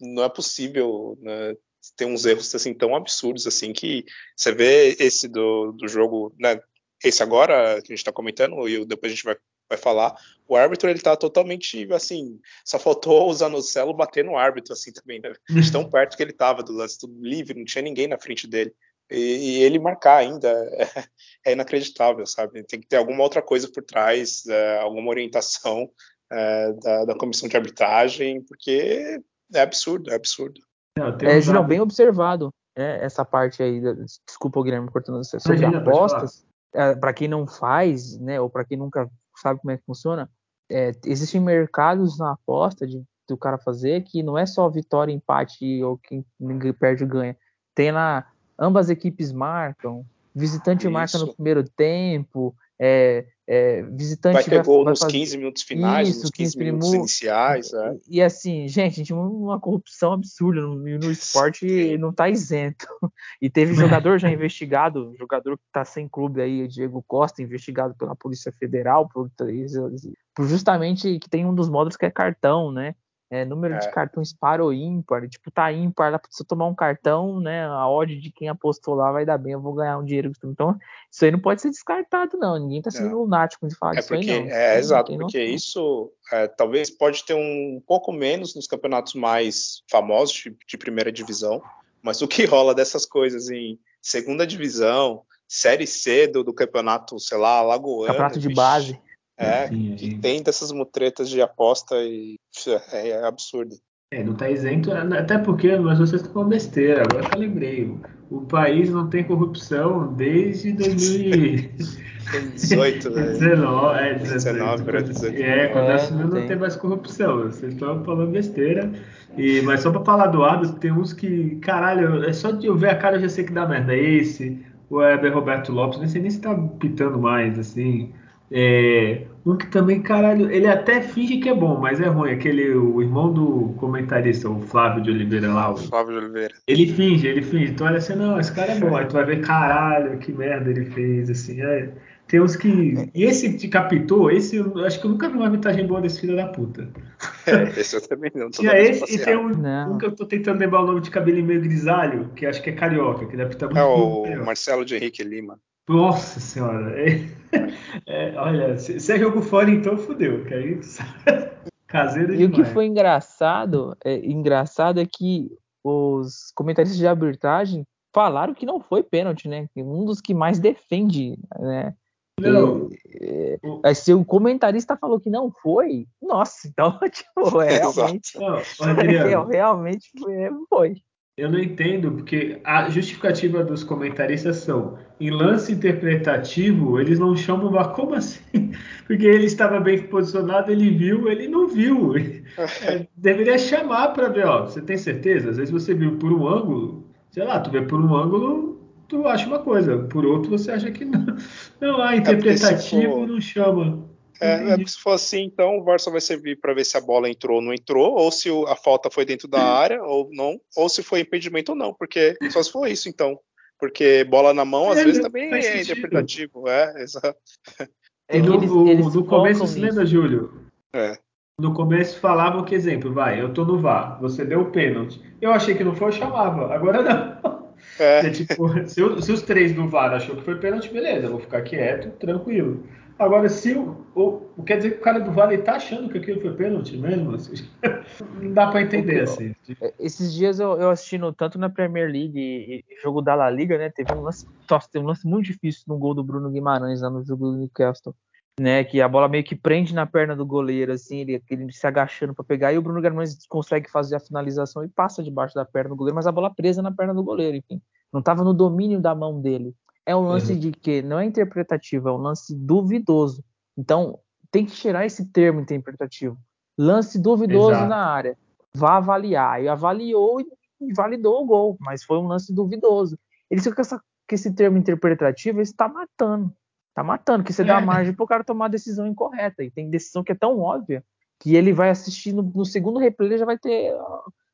não é possível né, tem uns erros assim tão absurdos assim que você vê esse do, do jogo, né? Esse agora que a gente está comentando e depois a gente vai, vai falar, o árbitro ele tá totalmente assim, só faltou o Zanocelo bater no árbitro assim também, né? De tão perto que ele tava do lance tudo livre, não tinha ninguém na frente dele. E, e ele marcar ainda é, é, inacreditável, sabe? Tem que ter alguma outra coisa por trás, é, alguma orientação é, da, da comissão de arbitragem, porque é absurdo, é absurdo. É, Girão, bem observado né, essa parte aí. Desculpa, Guilherme, cortando você. Sobre Imagina, apostas, é, para quem não faz, né, ou para quem nunca sabe como é que funciona, é, existem mercados na aposta de, do cara fazer que não é só vitória, empate ou quem perde ganha. Tem lá, ambas equipes marcam, visitante Isso. marca no primeiro tempo, é, é, visitante vai ter vai, gol vai nos fazer... 15 minutos finais, Isso, nos 15 minutos iniciais. É. E, e, assim, gente, a gente uma corrupção absurda no, no esporte não está isento. E teve jogador já investigado, jogador que está sem clube aí, Diego Costa, investigado pela Polícia Federal, por, por justamente que tem um dos módulos que é cartão, né? É, número é. de cartões par ou ímpar, tipo, tá ímpar, se eu tomar um cartão, né, a odd de quem apostou lá vai dar bem, eu vou ganhar um dinheiro. Então, isso aí não pode ser descartado, não. Ninguém tá sendo é. lunático de falar é disso porque, aí, não. É, exato, porque isso é, talvez pode ter um pouco menos nos campeonatos mais famosos de, de primeira divisão, mas o que rola dessas coisas em segunda divisão, série C do, do campeonato, sei lá, lagoano. Campeonato de base. É, Sim, que tem dessas mutretas de aposta e é, é absurdo. É, não está isento, até porque, mas vocês estão falando besteira, agora que eu lembrei. O, o país não tem corrupção desde 2018, né? 19, é, 19, 18. É, quando é, assumiu não, tem mais corrupção. Vocês estão falando besteira. E, mas só para falar do árbitro, tem uns que, caralho, é só de eu ver a cara eu já sei que dá merda. Esse, o Heber Roberto Lopes, nem sei nem se tá pitando mais, assim. É, um que também, caralho, ele até finge que é bom, mas é ruim. Aquele, o irmão do comentarista, o Flávio de Oliveira lá. O, Flávio de Oliveira. Ele finge, ele finge. Tu olha assim, não, esse cara é bom. Aí tu vai ver, caralho, que merda ele fez, assim. É, tem uns que. E esse que captou, esse eu acho que eu nunca vi uma arbitragem boa desse filho da puta. É, esse eu também não. Tinha esse, e tem um, um, que eu tô tentando lembrar o nome de cabelo meio grisalho, que acho que é carioca, que deve estar muito É o Marcelo de Henrique Lima. Nossa senhora. É, é, olha, se, se é jogo fora, então. Que aí caseiro E o que foi engraçado, é, engraçado é que os comentaristas de arbitragem falaram que não foi pênalti, né? Um dos que mais defende, né? Não. E, é, se o comentarista falou que não foi, nossa, então, tipo, é, realmente, não, é, realmente foi. Eu não entendo, porque a justificativa dos comentaristas são em lance interpretativo, eles não chamam VAR. Como assim? Porque ele estava bem posicionado, ele viu, ele não viu. É, deveria chamar para ver, ó. Você tem certeza? Às vezes você viu por um ângulo, sei lá, tu vê por um ângulo, tu acha uma coisa, por outro você acha que não. Não, ah, interpretativo é for... não chama. É, é se for assim, então o VAR só vai servir para ver se a bola entrou ou não entrou, ou se a falta foi dentro da área ou não, ou se foi impedimento ou não, porque só se for isso, então. Porque bola na mão, às é, vezes, também é sentido. interpretativo. É, exato. É no, eles, eles no começo, você lembra, Júlio? É. No começo falavam que, exemplo, vai, eu tô no VAR, você deu o pênalti. Eu achei que não foi, eu chamava. Agora não. É. é tipo, se, se, os três do VAR achou que foi pênalti, beleza, eu vou ficar quieto, tranquilo. Agora, se o, o, quer dizer que o cara do Vale tá achando que aquilo foi pênalti mesmo, assim, não dá para entender assim. É, esses dias eu, eu assistindo tanto na Premier League e, e jogo da La Liga, né? Teve um lance, nossa, teve um lance muito difícil no gol do Bruno Guimarães lá no jogo do Newcastle, né? Que a bola meio que prende na perna do goleiro, assim, ele, ele se agachando para pegar e o Bruno Guimarães consegue fazer a finalização e passa debaixo da perna do goleiro, mas a bola presa na perna do goleiro, enfim, não estava no domínio da mão dele é um lance uhum. de que não é interpretativo, é um lance duvidoso. Então, tem que tirar esse termo interpretativo. Lance duvidoso Exato. na área. Vá avaliar. E avaliou e validou o gol, mas foi um lance duvidoso. Ele fica com, essa, com esse termo interpretativo, está matando. Está matando, que você é. dá margem para o cara tomar a decisão incorreta. E tem decisão que é tão óbvia que ele vai assistir no, no segundo replay, ele já vai ter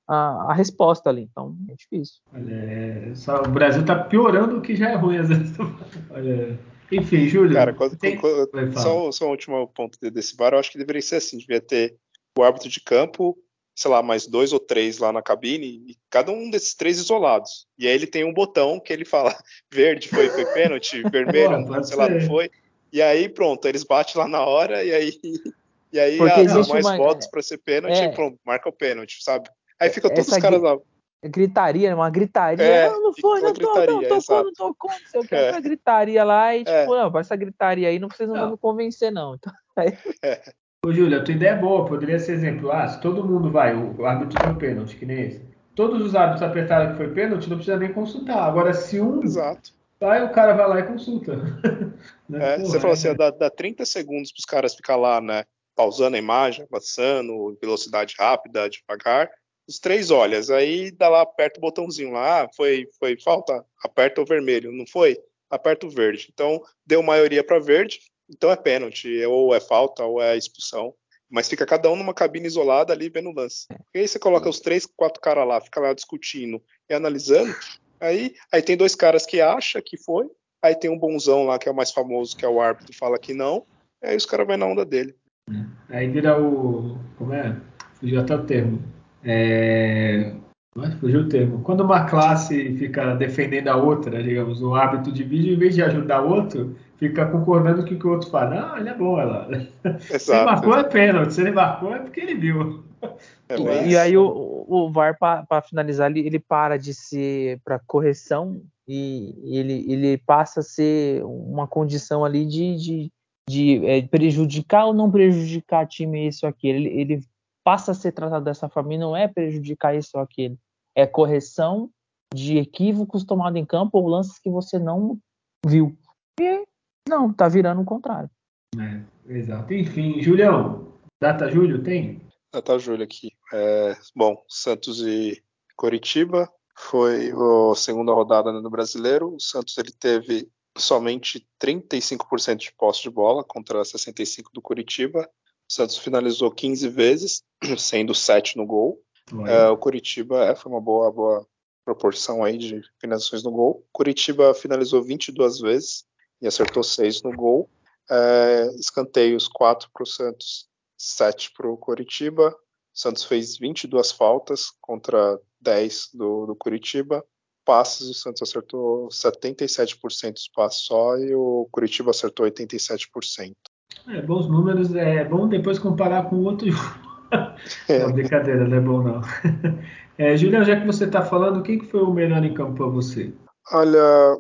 a, a resposta ali. Então é difícil. É, só, o Brasil está piorando o que já é ruim às vezes. Olha, enfim, Júlio. Cara, quando, tem... quando, só, só um último ponto desse bar, eu acho que deveria ser assim: devia ter o árbitro de campo, sei lá, mais dois ou três lá na cabine, e cada um desses três isolados. E aí ele tem um botão que ele fala: verde foi, foi pênalti, vermelho, Pô, sei ser. lá, não foi. E aí pronto, eles batem lá na hora, e aí. E aí, ah, mais uma... votos para ser pênalti, é... pronto, marca o pênalti, sabe? Aí fica todos os caras lá. Gritaria, uma gritaria. É, não, não foi, não, tô, não, tocou, não tocou, não sei o que. É. Essa gritaria lá e, é. tipo, não, essa gritaria aí não, vocês não, me convencer, não. Então, aí... é. Ô, Júlia, a tua ideia é boa, poderia ser exemplo. Ah, se todo mundo vai, o árbitro deu pênalti, que nem esse. Todos os árbitros apertaram que foi pênalti, não precisa nem consultar. Agora, se um. Exato. Vai, o cara vai lá e consulta. é, Porra, você falou assim, é. dá, dá 30 segundos para os caras ficar lá, né? Pausando a imagem, avançando, velocidade rápida, devagar os três olhas, aí dá lá, aperta o botãozinho lá, ah, foi, foi falta, aperta o vermelho, não foi? Aperta o verde. Então, deu maioria para verde, então é pênalti, ou é falta, ou é expulsão. Mas fica cada um numa cabine isolada ali vendo o lance. E aí você coloca os três, quatro caras lá, fica lá discutindo e analisando. Aí, aí tem dois caras que acham que foi, aí tem um bonzão lá que é o mais famoso, que é o árbitro, fala que não, aí os caras vão na onda dele. Aí vira o. Como é? fugiu até o termo. É, fugiu o termo. Quando uma classe fica defendendo a outra, digamos, o hábito de vídeo, em vez de ajudar o outro, fica concordando com o que o outro fala. Não, ele é bom, ela. Se ele marcou é pênalti, se ele marcou é porque ele viu. É e, e, aí o, o VAR, para finalizar, ele, ele para de ser para correção e ele, ele passa a ser uma condição ali de, de, de é, prejudicar ou não prejudicar time isso ou aquilo. Ele, ele passa a ser tratado dessa forma e não é prejudicar isso ou aquele é correção de equívocos tomados em campo ou lances que você não viu. E não, tá virando o contrário. É, exato. Enfim, Julião, data julho tem? Data julho aqui. É, bom, Santos e Coritiba foi a segunda rodada no Brasileiro. O Santos ele teve somente 35% de posse de bola contra 65% do Curitiba. O Santos finalizou 15 vezes, sendo 7 no gol. É, o Curitiba é, foi uma boa, boa proporção aí de finalizações no gol. Curitiba finalizou 22 vezes e acertou 6 no gol. É, escanteios 4 para o Santos, 7 para o Curitiba. O Santos fez 22 faltas contra 10 do, do Curitiba. Passes, o Santos acertou 77% dos passes só e o Curitiba acertou 87%. É, bons números, é bom depois comparar com o outro é. Não, brincadeira, não é bom não. É, Julião, já que você está falando, quem que foi o melhor em campo para você? Olha,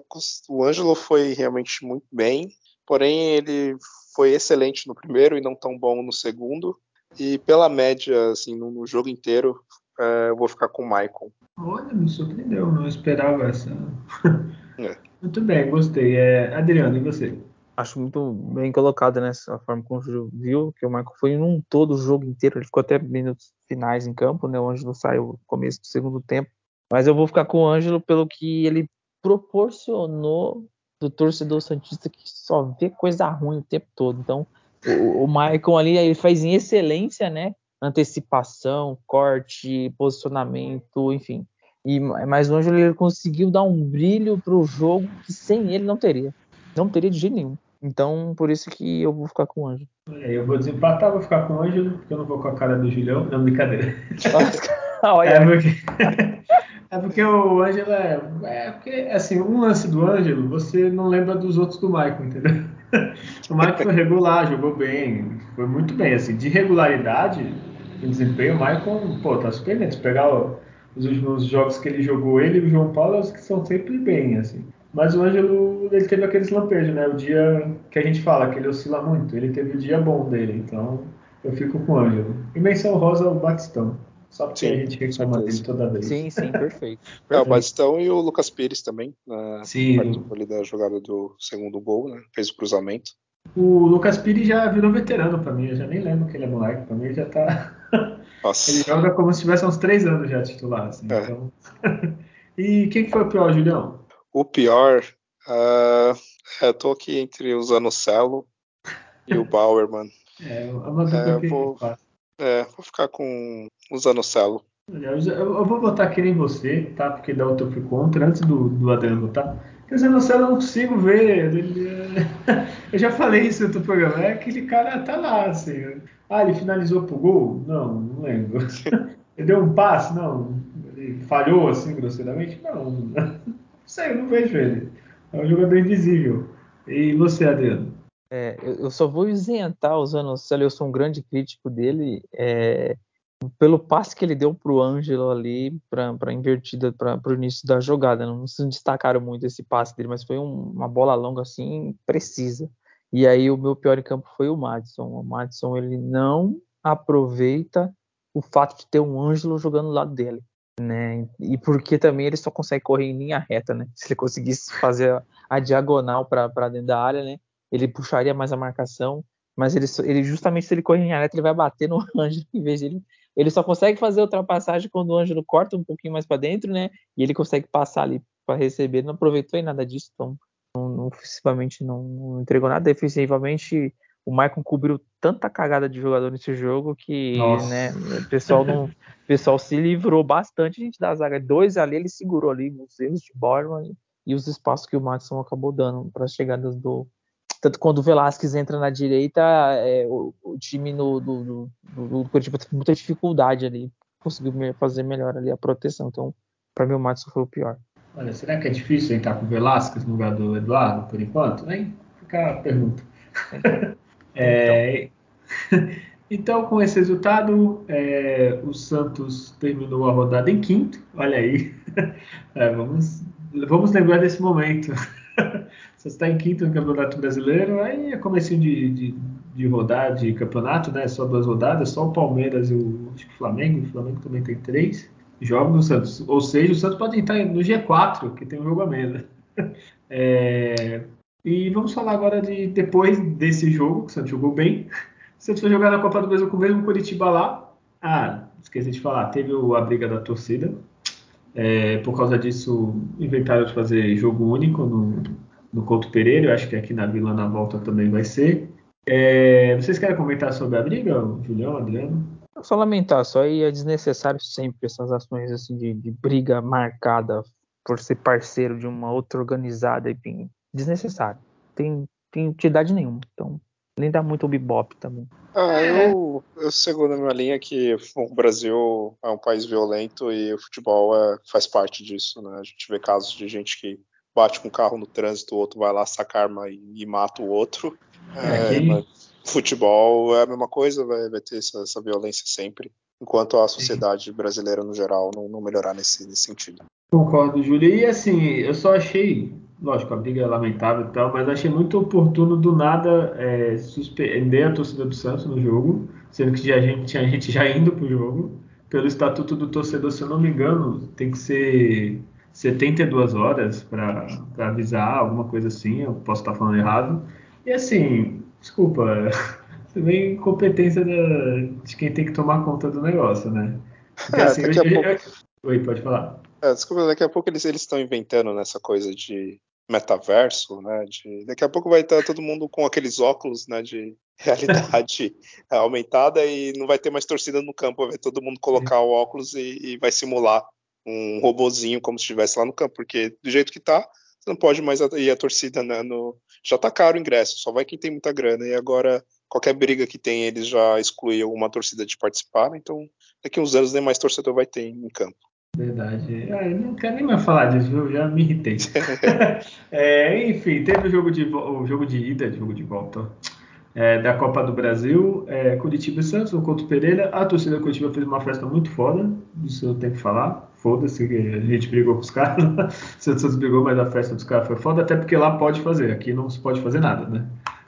o Ângelo foi realmente muito bem, porém ele foi excelente no primeiro e não tão bom no segundo. E pela média, assim, no, no jogo inteiro, é, eu vou ficar com o Maicon. Olha, me surpreendeu, não esperava essa. É. Muito bem, gostei. É, Adriano, e você? Acho muito bem colocado nessa né, forma como o viu, que o Marco foi num todo o jogo inteiro, ele ficou até minutos finais em campo, né? O Ângelo saiu no começo do segundo tempo. Mas eu vou ficar com o Ângelo pelo que ele proporcionou do torcedor Santista que só vê coisa ruim o tempo todo. Então, o, o Maicon ali ele faz em excelência, né? Antecipação, corte, posicionamento, enfim. E, mas o Ângelo ele conseguiu dar um brilho para o jogo que sem ele não teria. Não teria de jeito nenhum. Então, por isso que eu vou ficar com o Ângelo. É, eu vou desempatar, vou ficar com o Ângelo, porque eu não vou com a cara do Julião. Não, brincadeira. Olha. É porque, é porque o Ângelo é, é. porque, assim, um lance do Ângelo, você não lembra dos outros do Michael, entendeu? O Michael foi regular, jogou bem, foi muito bem. Assim, de regularidade, de desempenho, o Michael, pô, tá super bem. Se pegar os últimos jogos que ele jogou, ele e o João Paulo, que são sempre bem, assim. Mas o Ângelo, ele teve aquele lampejo, né? O dia que a gente fala que ele oscila muito. Ele teve o dia bom dele, então eu fico com o Ângelo. E menção rosa o Batistão. Só porque sim, a gente reclama dele toda vez. Sim, sim, perfeito. é, o Batistão e o Lucas Pires também. Né? Sim. Ali da jogada do segundo gol, né? Fez o cruzamento. O Lucas Pires já virou veterano pra mim. Eu já nem lembro que ele é moleque. Pra mim ele já tá. Nossa. ele joga como se tivesse uns três anos já titular. Assim, é. então... e quem foi o pior, Julião? O pior, uh, eu tô aqui entre o Zanocelo e o Bauerman. É, é, vou, é, vou ficar com o Zanocelo. Eu, vou votar que nem você, tá? Porque da outra eu fui contra, antes do, do Adriano votar. Porque o Zanocelo eu não consigo ver. Ele, eu já falei isso no outro programa. É aquele cara tá lá, assim. Ah, ele finalizou pro gol? Não, não lembro. Ele deu um passe? Não. Ele falhou assim grosseiramente? Não sei, eu não vejo ele. É um jogador invisível. E você, Adriano? É, eu só vou isentar o Zanocelo, eu sou um grande crítico dele, é, pelo passe que ele deu para o Ângelo ali, para invertida, para o início da jogada. Não se destacaram muito esse passe dele, mas foi um, uma bola longa assim, precisa. E aí o meu pior em campo foi o Madison. O Madison ele não aproveita o fato de ter um Ângelo jogando do lado dele né? E porque também ele só consegue correr em linha reta, né? Se ele conseguisse fazer a, diagonal para dentro da área, né? Ele puxaria mais a marcação, mas ele, ele justamente se ele correr em linha reta, ele vai bater no Ângelo em vez de ele só consegue fazer ultrapassagem quando o Ângelo corta um pouquinho mais para dentro, né? E ele consegue passar ali para receber. Não aproveitou em nada disso, então não, não, não entregou nada. Defensivamente o Maicon cobriu tanta cagada de jogador nesse jogo que né, o pessoal não, o pessoal se livrou bastante gente da zaga. Dois ali ele segurou ali os erros de Borman e os espaços que o Matson acabou dando para as chegadas do, tanto quando o Velasquez entra na direita, é, o, o, time no, do, do, do, do Curitiba teve muita dificuldade ali, conseguiu fazer melhor ali a proteção. Então, para mim, o Matson foi o pior. Olha, será que é difícil entrar com o Velasquez no lugar do Eduardo, por enquanto? Hein? Fica a pergunta. é, então, com esse resultado, é, o Santos terminou a rodada em quinto. Olha aí. É, vamos, vamos lembrar desse momento. Você está em quinto no Campeonato Brasileiro, aí é comecinho de, de, de rodar de campeonato, né? Só duas rodadas, só o Palmeiras e o, o Flamengo. O Flamengo também tem três jogos no Santos. Ou seja, o Santos pode entrar no G4, que tem um jogo a menos. É, e vamos falar agora de depois desse jogo, que o Santos jogou bem. O Santos foi jogar na Copa do Brasil com o mesmo Curitiba lá. Ah, esqueci de falar, teve a briga da torcida. É, por causa disso, inventaram de fazer jogo único no, no Couto Pereira. Eu acho que aqui na Vila na volta também vai ser. É, vocês querem comentar sobre a briga, Julião, Adriano? Só lamentar, só aí é desnecessário sempre essas ações assim de, de briga marcada por ser parceiro de uma outra organizada, enfim, desnecessário. Tem, tem utilidade nenhuma. Então, nem dá muito o bebop também. Ah, eu, eu segundo a minha linha que o Brasil é um país violento e o futebol é, faz parte disso, né? A gente vê casos de gente que bate com o carro no trânsito, o outro vai lá, saca arma e, e mata o outro. É, é futebol é a mesma coisa, vai, vai ter essa, essa, violência sempre, enquanto a sociedade brasileira no geral não, não melhorar nesse, nesse sentido. Concordo, Júlio. E assim, eu só achei, lógico, a briga é lamentável e tal, mas achei muito oportuno do nada é, suspender a torcida do Santos no jogo, sendo que a gente tinha gente já indo pro jogo. Pelo estatuto do torcedor, se eu não me engano, tem que ser 72 horas para avisar, alguma coisa assim, eu posso estar falando errado. E assim, desculpa, também incompetência da, de quem tem que tomar conta do negócio, né? Porque, é, assim, a pouco... Oi, pode falar. É, desculpa, daqui a pouco eles estão inventando nessa coisa de metaverso, né? De, daqui a pouco vai estar todo mundo com aqueles óculos, né? De realidade aumentada e não vai ter mais torcida no campo, vai todo mundo colocar o óculos e, e vai simular um robozinho como se estivesse lá no campo, porque do jeito que tá, você não pode mais ir a torcida né, no... já tá caro o ingresso, só vai quem tem muita grana, e agora qualquer briga que tem, eles já excluem alguma torcida de participar, então daqui uns anos nem mais torcedor vai ter em campo. Verdade. Ah, não quero nem mais falar disso, viu? Já me irritei. é, enfim, teve o jogo de, o jogo de ida, jogo de volta é, da Copa do Brasil, é, Curitiba e Santos, no Couto Pereira. A torcida Curitiba fez uma festa muito foda, isso eu tenho que falar. Foda-se, a gente brigou com os caras. o Santos brigou, mas a festa dos caras foi foda, até porque lá pode fazer, aqui não se pode fazer nada, né?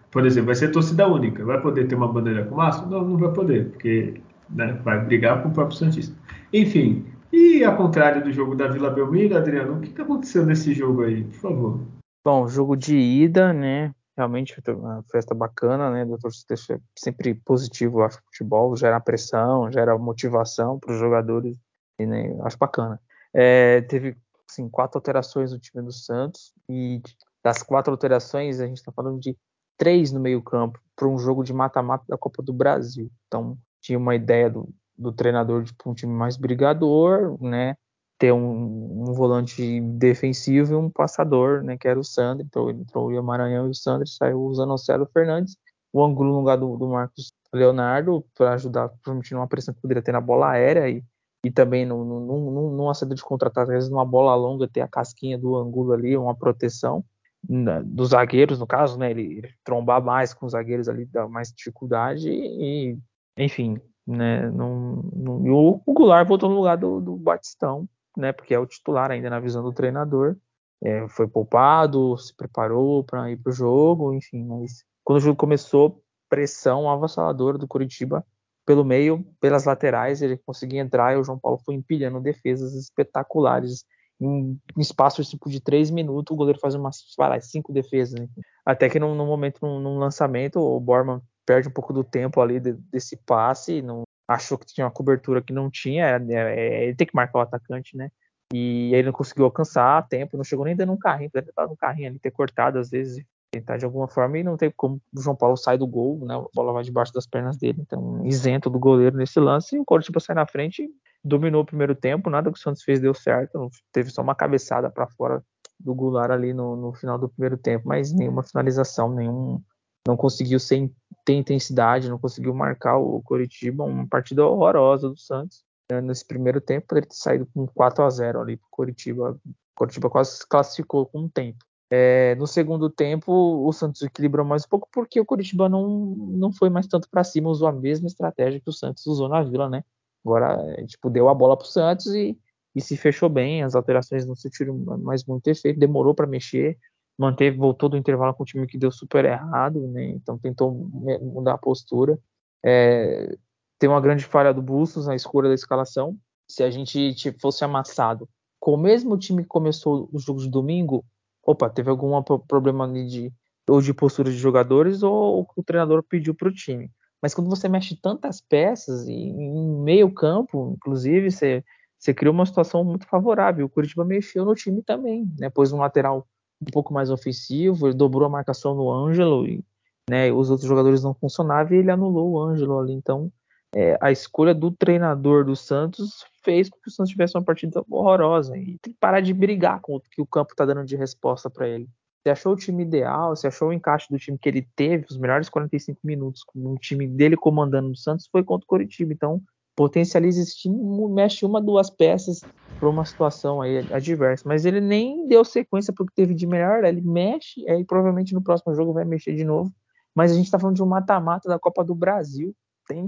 Por exemplo, vai ser torcida única. Vai poder ter uma bandeira com mastro? Não, não vai poder, porque né, vai brigar com o próprio Santista. Enfim, e ao contrário do jogo da Vila Belmiro, Adriano, o que, aconteceu nesse jogo aí, por favor? Bom, jogo de ida, né? realmente uma festa bacana, né? Da torcida é sempre positivo, acho, futebol, gera pressão, gera motivação para os jogadores, e, né, acho bacana. É, teve assim, quatro alterações no time do Santos, e das quatro alterações, a gente está falando de três no meio-campo para um jogo de mata-mata da Copa do Brasil. Então, tinha uma ideia do, do treinador de um time mais brigador, né? ter um, um, volante defensivo e um passador, né, que era o Sandro. Então entrou o Maranhão e o Sandro, saiu o Zanocelo Fernandes, o ângulo no lugar do, do Marcos Leonardo para ajudar, provavelmente numa pressão que poderia ter na bola aérea e, e também no, no, no, numa saída de contra-ataque, às vezes numa bola longa ter a casquinha do ângulo ali, uma proteção na, dos zagueiros, no caso, né, ele, ele, trombar mais com os zagueiros ali dá mais dificuldade e, enfim, né, não, não, e o, Goulart voltou no lugar do, do Batistão, né, porque é o titular ainda na visão do treinador. É, foi poupado, se preparou para ir para o jogo, enfim. Mas quando o jogo começou, pressão avassaladora do Curitiba pelo meio, pelas laterais, ele conseguia entrar e o João Paulo foi empilhando defesas espetaculares. Em, espaço tipo, de três minutos, o goleiro faz umas lá, cinco defesas. Né? Até que num momento, num, num, lançamento, o Borman perde um pouco do tempo ali de, desse passe, não, achou que tinha uma cobertura que não tinha, é, é, ele tem que marcar o atacante, né? E ele não conseguiu alcançar a tempo, não chegou nem dando um carrinho, poderia estar no carrinho ali, ter cortado às vezes, tentar de alguma forma, e não tem como o João Paulo sai do gol, né? A bola vai debaixo das pernas dele, então isento do goleiro nesse lance, e o Coritiba sai na frente, dominou o primeiro tempo, nada que o Santos fez deu certo, teve só uma cabeçada para fora do Goulart ali no, no final do primeiro tempo, mas nenhuma finalização, nenhum, não conseguiu ser, ter intensidade, não conseguiu marcar o Coritiba, uma partida horrorosa do Santos. Né, nesse primeiro tempo, poderia ter saído com 4 a 0 ali para o Coritiba. Coritiba quase se classificou com um tempo. É, no segundo tempo, o Santos equilibrou mais um pouco porque o Curitiba não, não foi mais tanto para cima, usou a mesma estratégia que o Santos usou na Vila, né? Agora, tipo, deu a bola para o Santos e, e se fechou bem, as alterações não sentiram mais muito efeito, demorou para mexer, manteve, voltou do intervalo com um time que deu super errado, né? Então tentou mudar a postura. É, tem uma grande falha do Bustos na escolha da escalação. Se a gente tipo, fosse amassado com o mesmo time que começou os jogos de domingo, opa, teve algum problema ali de ou de postura de jogadores ou o treinador pediu para o time. Mas quando você mexe tantas peças e em meio campo, inclusive, você, você criou uma situação muito favorável. O Curitiba mexeu no time também, né? Pôs um lateral um pouco mais ofensivo, ele dobrou a marcação no Ângelo e né, os outros jogadores não funcionavam e ele anulou o Ângelo ali. Então, é, a escolha do treinador do Santos fez com que o Santos tivesse uma partida horrorosa. E tem que parar de brigar com o que o campo está dando de resposta para ele. Você achou o time ideal, você achou o encaixe do time que ele teve, os melhores 45 minutos com o time dele comandando o Santos foi contra o Coritiba. Então, potencializa esse time, mexe uma, duas peças para uma situação aí adversa. Mas ele nem deu sequência para o que teve de melhor, ele mexe, aí provavelmente no próximo jogo vai mexer de novo. Mas a gente está falando de um mata-mata da Copa do Brasil, tem,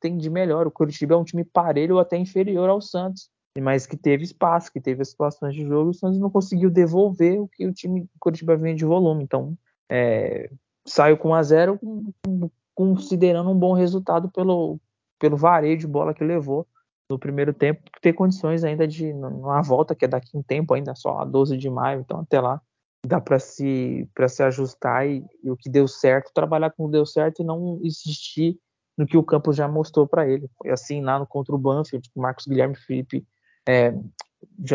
tem de melhor. O Curitiba é um time parelho ou até inferior ao Santos, mas que teve espaço, que teve as situações de jogo, o Santos não conseguiu devolver o que o time do Curitiba vinha de volume. Então, é, saiu com 1 a 0 considerando um bom resultado pelo, pelo vareio de bola que levou no primeiro tempo, ter condições ainda de, numa volta que é daqui um tempo ainda, só a 12 de maio, então até lá dá para se, se ajustar e, e, o que deu certo, trabalhar com o que deu certo e não insistir no que o campo já mostrou para ele. Foi assim lá no contra o Banfield, Marcos Guilherme Felipe, é,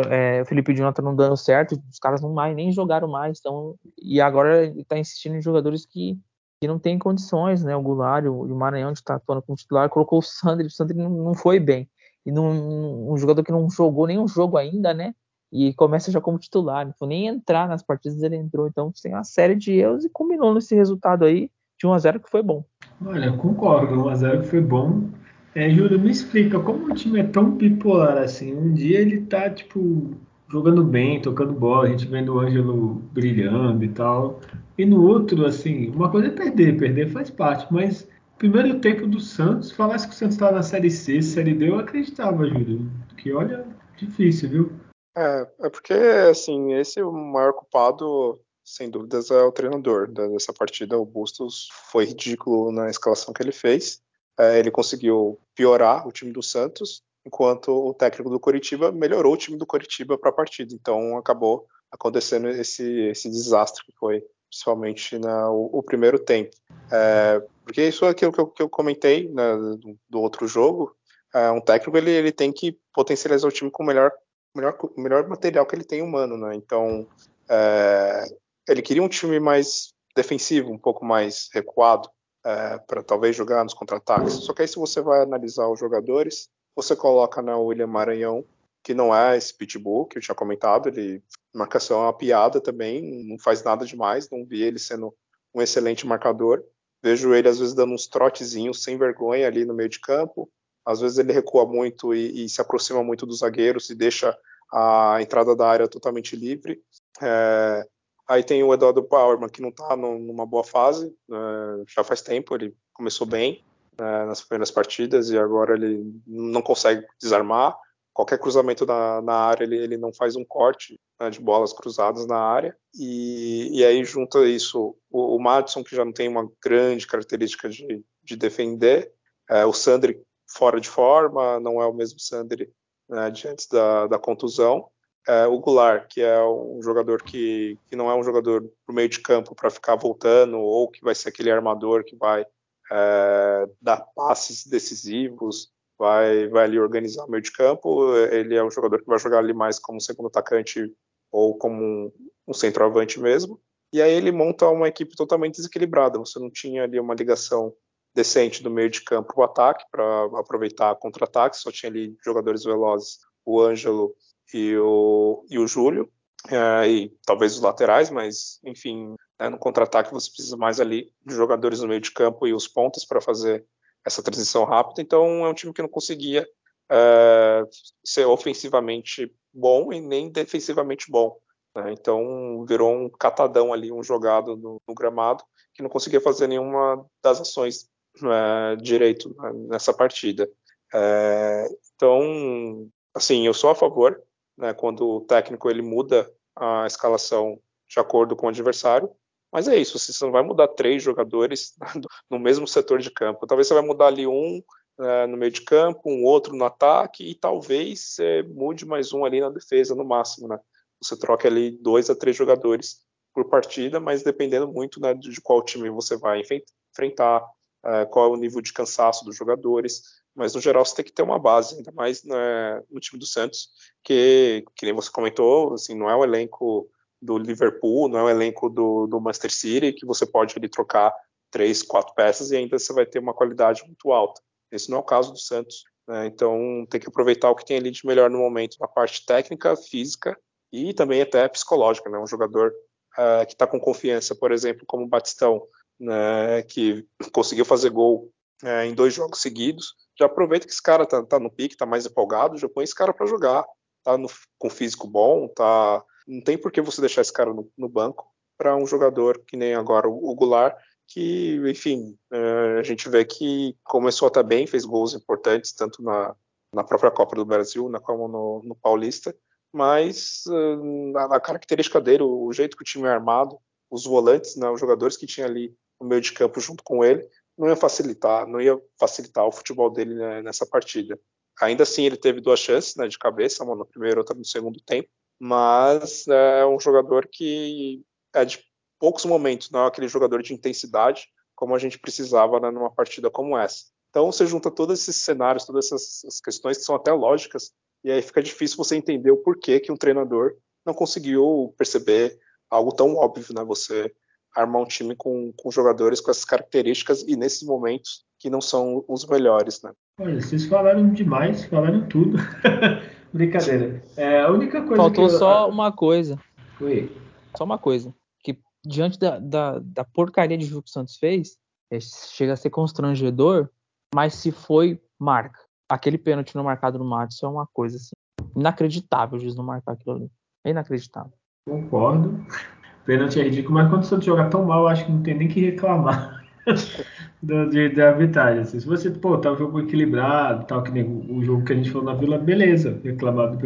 é, Felipe e Jonathan não dando certo, os caras não mais, nem jogaram mais, então, e agora está insistindo em jogadores que, que não têm condições, né? O Goulart o Maranhão de estar atuando como titular, colocou o Sandri, o Sandri não, não foi bem. E um jogador que não jogou nenhum jogo ainda, né? E começa já como titular, não foi nem entrar nas partidas, ele entrou. Então tem uma série de erros e combinou nesse resultado aí de 1 a 0 que foi bom. Olha, concordo, 1 a 0 que foi bom. É, Júlio, me explica como o time é tão bipolar assim. Um dia ele tá, tipo, jogando bem, tocando bola, a gente vendo o Ângelo brilhando e tal. E no outro, assim, uma coisa é perder, perder faz parte, mas primeiro tempo do Santos, falasse que o Santos estava na Série C, Série D, eu acreditava, Júlio. Que olha, difícil, viu? É, é porque, assim, esse é o maior culpado sem dúvidas, é o treinador dessa partida. O Bustos foi ridículo na escalação que ele fez. É, ele conseguiu piorar o time do Santos, enquanto o técnico do Coritiba melhorou o time do Coritiba para a partida. Então acabou acontecendo esse, esse desastre que foi principalmente na, o, o primeiro tempo. É, porque isso é aquilo que eu, que eu comentei né, do, do, outro jogo. É, um técnico ele, ele tem que potencializar o time com o melhor, melhor, melhor material que ele tem humano. Né? Então, é, ele queria um time mais defensivo, um pouco mais recuado, é, para talvez jogar nos contra-ataques. Só que aí, se você vai analisar os jogadores, você coloca na William Maranhão, que não é esse pitbull que eu tinha comentado, ele marcação é uma piada também, não faz nada demais, não vi ele sendo um excelente marcador. Vejo ele às vezes dando uns trotezinhos sem vergonha ali no meio de campo. Às vezes ele recua muito e, e se aproxima muito dos zagueiros e deixa a entrada da área totalmente livre. É, Aí tem o Eduardo Powerman, que não está numa boa fase, né, já faz tempo, ele começou bem né, nas primeiras partidas e agora ele não consegue desarmar. Qualquer cruzamento na, na área, ele, ele não faz um corte né, de bolas cruzadas na área. E, e aí junta isso o, o Madison, que já não tem uma grande característica de, de defender, é, o Sandri fora de forma, não é o mesmo Sandri né, diante da, da contusão é, o Goulart, que é um jogador que, que não é um jogador pro meio de campo para ficar voltando, ou que vai ser aquele armador que vai é, dar passes decisivos, vai, vai ali organizar o meio de campo. Ele é um jogador que vai jogar ali mais como segundo atacante ou como um, um centroavante mesmo. E aí ele monta uma equipe totalmente desequilibrada. Você não tinha ali uma ligação decente do meio de campo para o ataque, para aproveitar contra-ataque, só tinha ali jogadores velozes, o Ângelo e o, e o Júlio. é, e talvez os laterais, mas enfim, né, no contra-ataque você precisa mais ali de jogadores no meio de campo e os pontas para fazer essa transição rápida. Então é um time que não conseguia é, ser ofensivamente bom e nem defensivamente bom. Né? Então virou um catadão ali, um jogado no, no gramado que não conseguia fazer nenhuma das ações é, direito né, nessa partida. É, então, assim, eu sou a favor né, quando o técnico ele muda a escalação de acordo com o adversário. Mas é isso, você não vai mudar três jogadores no mesmo setor de campo. Talvez você vai mudar ali um é, no meio de campo, um outro no ataque e talvez é, mude mais um ali na defesa no máximo, né? Você troca ali dois a três jogadores por partida, mas dependendo muito né, de qual time você vai enfrentar, é, qual é o nível de cansaço dos jogadores. Mas no geral você tem que ter uma base, ainda mais né, no time do Santos, que, que nem você comentou, assim, não é o elenco do Liverpool, não é o elenco do, do Manchester City, que você pode ali trocar três, quatro peças e ainda você vai ter uma qualidade muito alta. Esse não é o caso do Santos. Né? Então tem que aproveitar o que tem ali de melhor no momento na parte técnica, física e também até psicológica. Né? Um jogador uh, que está com confiança, por exemplo, como o Batistão, né, que conseguiu fazer gol uh, em dois jogos seguidos, já aproveita que esse cara está tá no pique, está mais empolgado, já põe esse cara para jogar. Tá no, com físico bom, tá não tem por que você deixar esse cara no, no banco para um jogador que nem agora o, Goulart, que, enfim, é, a gente vê que começou até bem, fez gols importantes, tanto na, na própria Copa do Brasil, na, como no, no Paulista, mas uh, a, a, característica dele, o, o, jeito que o time é armado, os volantes, né, os jogadores que tinha ali no meio de campo junto com ele, não ia facilitar, não ia facilitar o futebol dele né, nessa partida. Ainda assim, ele teve duas chances né, de cabeça, uma no primeiro outra no segundo tempo, mas é um jogador que é de poucos momentos, não é aquele jogador de intensidade como a gente precisava né, numa partida como essa. Então você junta todos esses cenários, todas essas questões que são até lógicas, e aí fica difícil você entender o porquê que um treinador não conseguiu perceber algo tão óbvio, né? Você armar um time com, com jogadores com essas características e nesses momentos que não são os melhores, né? Olha, vocês falaram demais, falaram tudo. Brincadeira. É, a única coisa Faltou eu... só uma coisa. Oi. Só uma coisa. Que diante da, da, da porcaria de jogo que o Santos fez, é, chega a ser constrangedor, mas se foi, marca. Aquele pênalti não marcado no Matos é uma coisa assim. Inacreditável o juiz não marcar aquilo ali. É inacreditável. Concordo. Pênalti é ridículo, mas quando o Santos joga tão mal, acho que não tem nem que reclamar. do, de, de arbitragem. Assim. Se você, pô, tá um jogo equilibrado, tal, que nem o, o jogo que a gente falou na Vila, beleza, reclamado.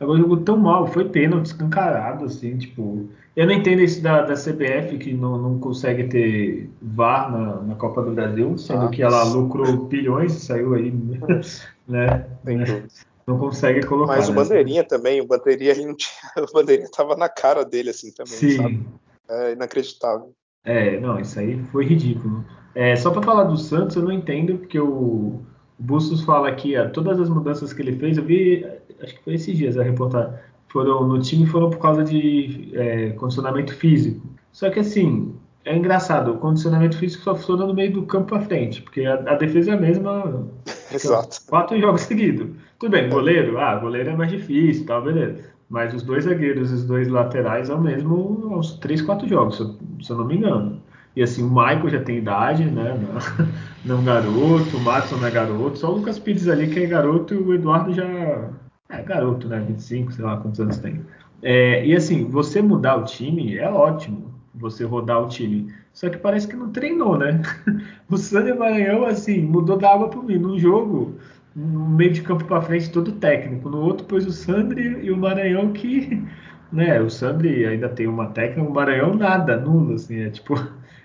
Agora o jogo tão mal, foi pênalti, escancarado, assim, tipo. Eu não entendo isso da, da CBF que não, não consegue ter VAR na, na Copa do Brasil, sendo ah, que ela lucrou bilhões e saiu aí, né? Não consegue colocar. Mas o né? Bandeirinha também, o Bandeirinha ele não tinha. O Bandeirinha tava na cara dele, assim, também, Sim. sabe? É inacreditável. É, não, isso aí foi ridículo. É, só para falar do Santos, eu não entendo, porque o, Bustos fala que ó, todas as mudanças que ele fez, eu vi, acho que foi esses dias a reportagem, foram no time foram por causa de é, condicionamento físico. Só que assim, é engraçado, o condicionamento físico só funciona no meio do campo para frente, porque a, a, defesa é a mesma. Exato. Quatro jogos seguidos. Tudo bem, goleiro, ah, goleiro é mais difícil, tal, beleza. Mas os dois zagueiros e os dois laterais é o mesmo aos três, quatro jogos, se eu, se eu não me engano. E assim, o Michael já tem idade, né? Não, é garoto, o Matson não é garoto, só o Lucas Pires ali que é garoto e o Eduardo já é garoto, né? 25, sei lá quantos anos tem. É, e assim, você mudar o time é ótimo, você rodar o time. Só que parece que não treinou, né? O Sander Maranhão, assim, mudou da água pro vinho. Num jogo, no meio de campo para frente todo técnico. No outro pôs o Sandri e o Maranhão que, né, o Sandri ainda tem uma técnica, o Maranhão nada, nulo, assim, é tipo,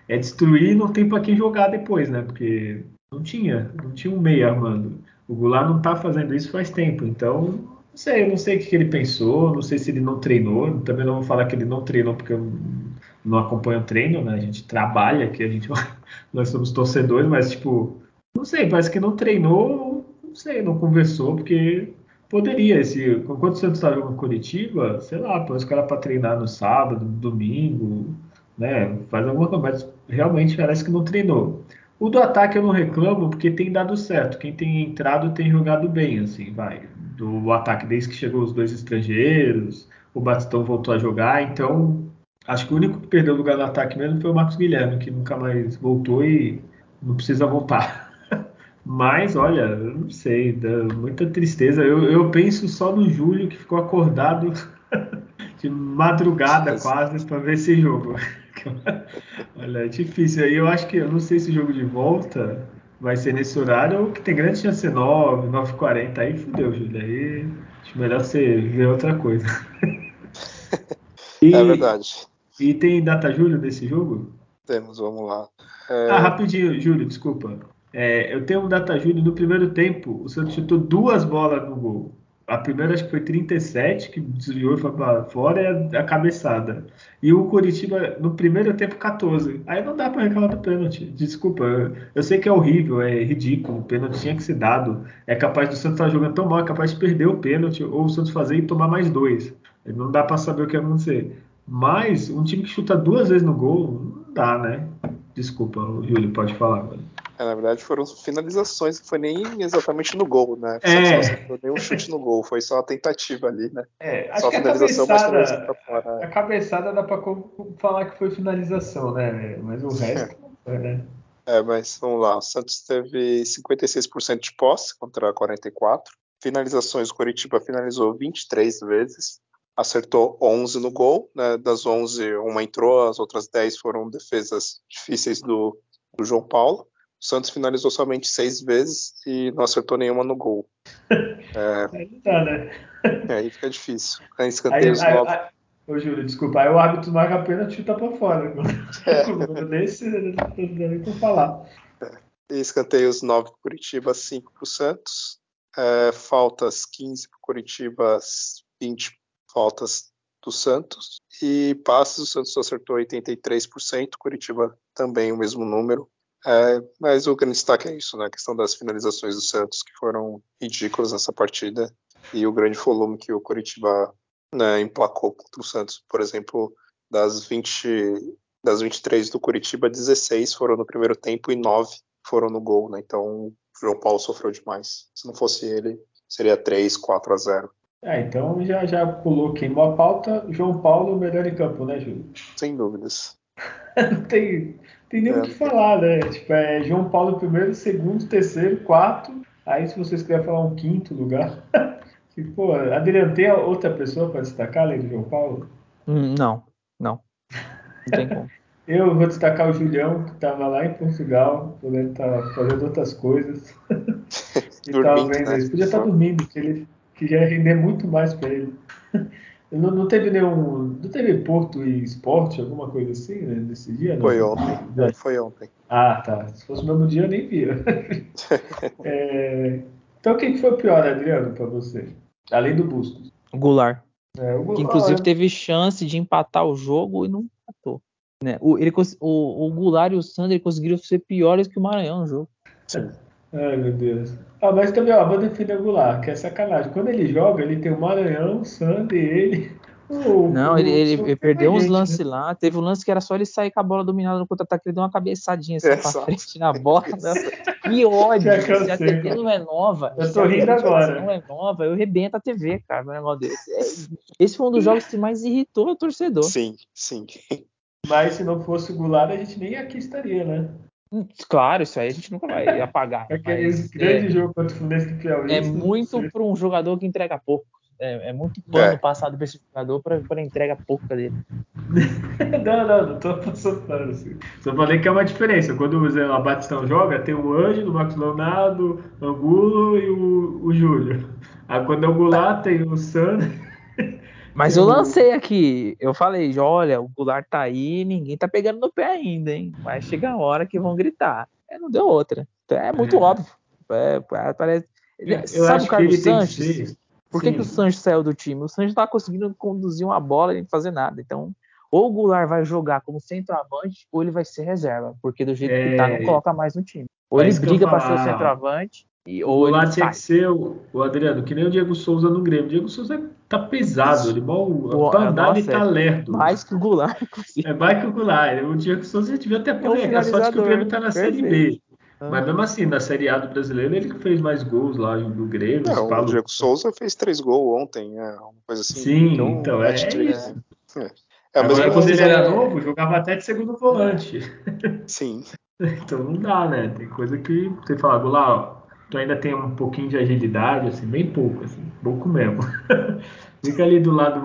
é destruir e não tem para quem jogar depois, né, porque não tinha, não tinha um meio armando. O Goulart não tá fazendo isso faz tempo, então, não sei, eu não sei o que, ele pensou, não sei se ele não treinou, também não vou falar que ele não treinou porque eu não acompanho o treino, né, a gente trabalha aqui, a gente, nós somos torcedores, mas tipo, não sei, parece que não treinou não sei, não conversou, porque poderia. Esse, quando o Santos estava jogando Curitiba, sei lá, põe os caras para treinar no sábado, no domingo, né? Faz alguma coisa, mas realmente parece que não treinou. O do ataque eu não reclamo porque tem dado certo. Quem tem entrado tem jogado bem, assim, vai. Do ataque desde que chegou os dois estrangeiros, o Batistão voltou a jogar, então acho que o único que perdeu lugar no ataque mesmo foi o Marcos Guilherme, que nunca mais voltou e não precisa voltar. Mas, olha, eu não sei, dá muita tristeza. Eu, eu penso só no Júlio que ficou acordado de madrugada quase para ver esse jogo. olha, é difícil. Aí eu acho que eu não sei se o jogo de volta vai ser nesse horário ou que tem grande chance de ser 9, 9h40. Aí fudeu, Júlio. Aí acho melhor você ver outra coisa. e, é verdade. E tem data Júlio desse jogo? Temos, vamos lá. É... Ah, rapidinho, Júlio, desculpa. É, eu tenho um data Júlio, no primeiro tempo, o Santos chutou duas bolas no gol. A primeira acho que foi 37, que desviou e foi para fora, e a, a, cabeçada. E o Curitiba, no primeiro tempo, 14. Aí não dá para reclamar do pênalti. Desculpa, eu, eu, sei que é horrível, é ridículo, o pênalti tinha que ser dado. É capaz do Santos estar jogando tão mal, é capaz de perder o pênalti, ou o Santos fazer e tomar mais dois. Não dá para saber o que vai acontecer. Mas um time que chuta duas vezes no gol, não dá, né? Desculpa, o Júlio, pode falar. Mano. É, na verdade, foram finalizações, não foi nem exatamente no gol, né? É. Só nem um chute no gol, foi só a tentativa ali, né? É, só que a cabeçada, fora, a cabeçada dá pra falar que foi finalização, né? Mas o resto, é. né? É, mas vamos lá. O Santos teve 56% de posse contra 44. Finalizações, o Coritiba finalizou 23 vezes, acertou 11 no gol, né? Das 11, uma entrou, as outras 10 foram defesas difíceis do, do João Paulo. O Santos finalizou somente seis vezes e não acertou nenhuma no gol. É, aí tá, né? É, aí fica difícil. Aí escanteios aí, novos. Aí, ô, Júlio, desculpa, aí o árbitro marca a pena e chuta pra fora. É. Desse, não tô pra falar. É. Escanteios 9 pro Curitiba, 5 pro Santos. É, faltas 15 pro Curitiba, 20 faltas do Santos. E passes, o Santos acertou 83%, Curitiba também o mesmo número. É, mas o grande destaque é isso, né? A questão das finalizações do Santos, que foram ridículas nessa partida, e o grande volume que o Coritiba né, emplacou contra o Santos. Por exemplo, das 20, das 23 do Curitiba, 16 foram no primeiro tempo e 9 foram no gol, né? Então o João Paulo sofreu demais. Se não fosse ele, seria 3, 4 a 0. É, então já, já pulou queimou a pauta. João Paulo, melhor em campo, né, Júlio? Sem dúvidas. não tem, tem nem o que falar, né? Tipo, é João Paulo primeiro, segundo, terceiro, quarto. Aí se vocês quiserem falar um quinto lugar. que, pô, Adriano, tem outra pessoa para destacar além do João Paulo? Hum, não, não. Não tem como. Eu vou destacar o Julião, que estava lá em Portugal, podendo estar fazendo outras coisas. e estava vendo né? Podia estar tá dormindo, que ele que já ia render muito mais para ele. Não, não, teve nenhum. Não teve Porto e Esporte, alguma coisa assim, né, nesse dia? Foi não? ontem. É. Foi ontem. Ah, tá. Se fosse o mesmo dia, eu nem via. é... Então, quem foi o pior, Adriano, para você? Além do Bustos. O Goulart. É, o Goulart. Que, inclusive, teve chance de empatar o jogo e não empatou. Né? O, ele, o, o Goulart e o Sander conseguiram ser piores que o Maranhão no jogo. Sim. Ai, meu Deus. Ah, mas também, ó, vou defender o Goulart, que é sacanagem. Quando ele joga, ele tem o Maranhão, o Sander, ele. O, não, o, ele, ele, ele perdeu uns lances né? lá. Teve um lance que era só ele sair com a bola dominada no contra-ataque. Ele deu uma cabeçadinha assim é, pra frente na bola. Né? Que ódio. Se a TV não é nova. Eu tô rindo agora. não é nova, eu rebento a TV, cara. Um negócio desse. É, esse foi um dos jogos que mais irritou o torcedor. Sim, sim. Mas se não fosse o Goulart, a gente nem aqui estaria, né? Claro, isso aí a gente nunca vai apagar. Aquele grande é, jogo contra o Fluminense do Piauí. É muito para um jogador que entrega pouco. É, é muito pano é. passado para esse jogador para entrega pouca dele. não, não, não tô passando pano. Assim. Só falei que é uma diferença. Quando o Zé Batistão joga, tem o Anjo, o Marcos Leonardo, o Angulo e o, o Júlio. Aí quando é o Goulart, tem o Sandro. Mas eu lancei aqui, eu falei, olha, o Goulart tá aí, ninguém tá pegando no pé ainda, hein? Vai chegar a hora que vão gritar. É, não deu outra. É muito é. óbvio. É, parece... Eu Sabe o Carlos Sanches? Por que, que, o Sanches saiu do time? O Sanches não tá conseguindo conduzir uma bola nem fazer nada. Então, ou o Goulart vai jogar como centroavante, ou ele vai ser reserva. Porque do jeito é... que tá, não coloca mais no time. Ou é ele briga para ser o centroavante, e, o Goulart tinha que ser o, o, Adriano, que nem o Diego Souza no Grêmio. O Diego Souza tá pesado, ele mal pra andar ele tá é lerdo. Mais que o Goulart. É mais que o Goulart. O Diego Souza devia até aposentar, é um só que o Grêmio tá na Perfeito. Série B. Mas mesmo assim, na Série A do brasileiro, ele fez mais gols lá do Grêmio. Não, o Diego Souza fez três gols ontem, é uma coisa assim. Sim, então, então é, é isso. É. É, Agora, quando ele era novo, jogava até de segundo volante. Sim. então não dá, né? Tem coisa que você fala, lá, tu ainda tem um pouquinho de agilidade, assim, bem pouco, assim, pouco mesmo. Fica ali do lado,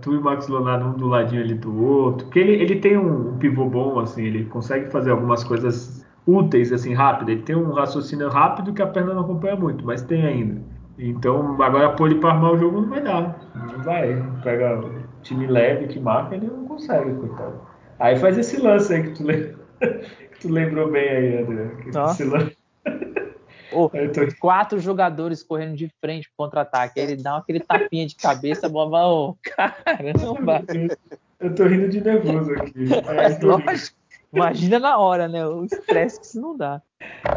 tu e o Max Leonardo, um do ladinho ali do outro. Porque ele, ele tem um, um pivô bom, assim, ele consegue fazer algumas coisas úteis, assim, rápido. Ele tem um raciocínio rápido que a perna não acompanha muito, mas tem ainda. Então, agora pôr ele para armar o jogo não vai dar. Não vai. Pega o time leve que marca, ele não consegue, coitado. Aí faz esse lance aí que tu, que tu lembrou bem aí, André. Esse lance. Tô... Quatro jogadores correndo de frente pro contra-ataque. Ele dá aquele tapinha de cabeça, boba, oh, caramba. Eu tô rindo de nervoso aqui. É, lógico. Imagina na hora, né? O estresse que isso não dá.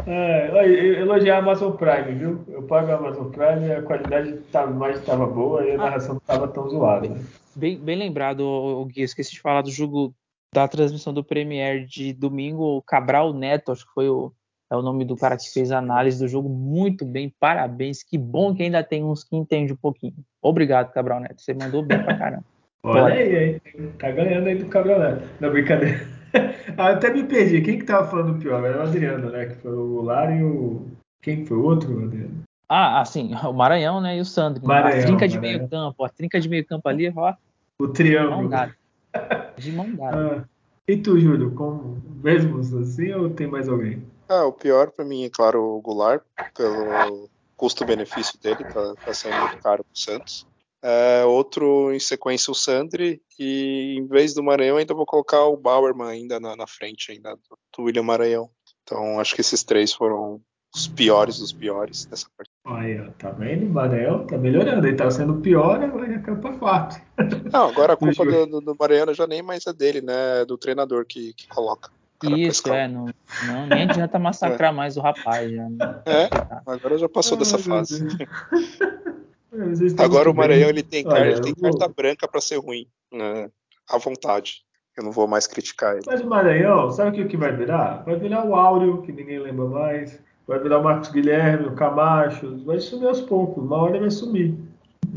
É, elogiar a Amazon Prime, viu? Eu pago a Amazon Prime, a qualidade tá, mais estava boa e a ah. narração não estava tão zoada. Né? Bem, bem lembrado, o Gui, esqueci de falar do jogo da transmissão do Premier de domingo, o Cabral Neto, acho que foi o, é o nome do cara que fez a análise do jogo muito bem, parabéns. Que bom que ainda tem uns que entendem um pouquinho. Obrigado, Cabral Neto, você mandou bem pra caramba. Olha aí, aí, tá ganhando aí do Cabral Neto. Não, brincadeira. ah, até me perdi. Quem que tava falando pior? Era o Adriano, né? Que foi o Lar e o. Quem foi o outro, Adriano? Ah, assim, o Maranhão, né? E o Sandro. Maranhão, a trinca de meio campo. A trinca de meio campo ali, ó. O triângulo. De mão dada. De mão dada. Ah, e tu, Júlio, como mesmos assim ou tem mais alguém? Ah, o pior para mim é, claro, o Goulart, pelo custo-benefício dele, tá, tá sendo muito caro pro Santos. É, outro em sequência o Sandri e em vez do Maranhão ainda vou colocar o Bauerman ainda na, na frente ainda do, do, William Maranhão. Então acho que esses três foram os piores dos piores dessa partida. Olha, tá vendo? O Maranhão tá melhorando, ele tá sendo pior, agora é campo quarto. Não, agora a culpa do, do, do Maranhão já nem mais é dele, né? É do treinador que, que coloca. Isso, é, não, não, nem adianta massacrar é. mais o rapaz. Já, é, agora já passou dessa fase. Agora o Maranhão ele tem, Olha, ele tem carta branca para ser ruim, né? à vontade. Eu não vou mais criticar ele. Mas o Maranhão, sabe o que vai virar? Vai virar o Áureo, que ninguém lembra mais. Vai virar o Marcos Guilherme, o Camacho. Vai sumir aos poucos. Uma hora vai sumir.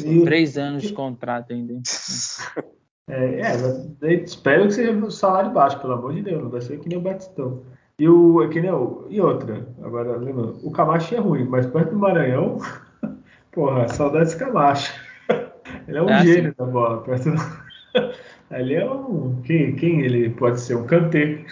E... Três anos de contrato ainda. É, é, espero que seja o salário baixo, pelo amor de Deus. Não vai ser que nem o Batistão. E, o, é que nem o, e outra, agora lembra, o Camacho é ruim, mas perto do Maranhão. Porra, saudades Camacho. Ele é um é gênio assim. da bola. Perto do... Ele é um. Quem, quem ele pode ser? Um canteiro.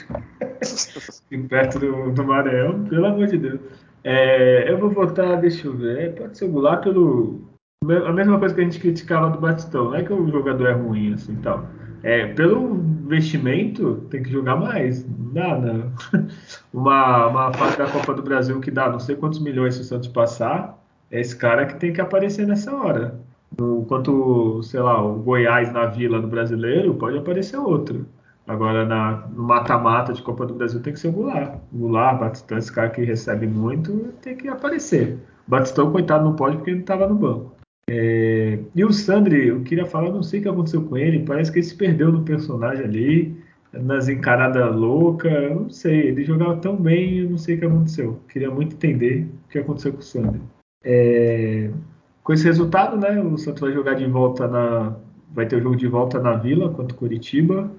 perto do, do Maranhão, pelo amor de Deus. É, eu vou votar, deixa eu ver. Pode ser o Goulart pelo. A mesma coisa que a gente criticava do Batistão, não é que o jogador é ruim assim tal. É, pelo investimento, tem que jogar mais. Não dá, não. Uma, uma fase da Copa do Brasil que dá não sei quantos milhões se o Santos passar é esse cara que tem que aparecer nessa hora. Enquanto, sei lá, o Goiás na Vila do Brasileiro, pode aparecer outro. Agora, na, no mata-mata de Copa do Brasil, tem que ser o Goulart. Goulart, Batistão, esse cara que recebe muito, tem que aparecer. Batistão, coitado, não pode porque ele estava no banco. É... E o Sandri, eu queria falar, não sei o que aconteceu com ele, parece que ele se perdeu no personagem ali, nas encaradas loucas, não sei, ele jogava tão bem, eu não sei o que aconteceu. Queria muito entender o que aconteceu com o Sandri. É, com esse resultado, né, o Santos vai jogar de volta na. Vai ter o jogo de volta na Vila contra o Curitiba,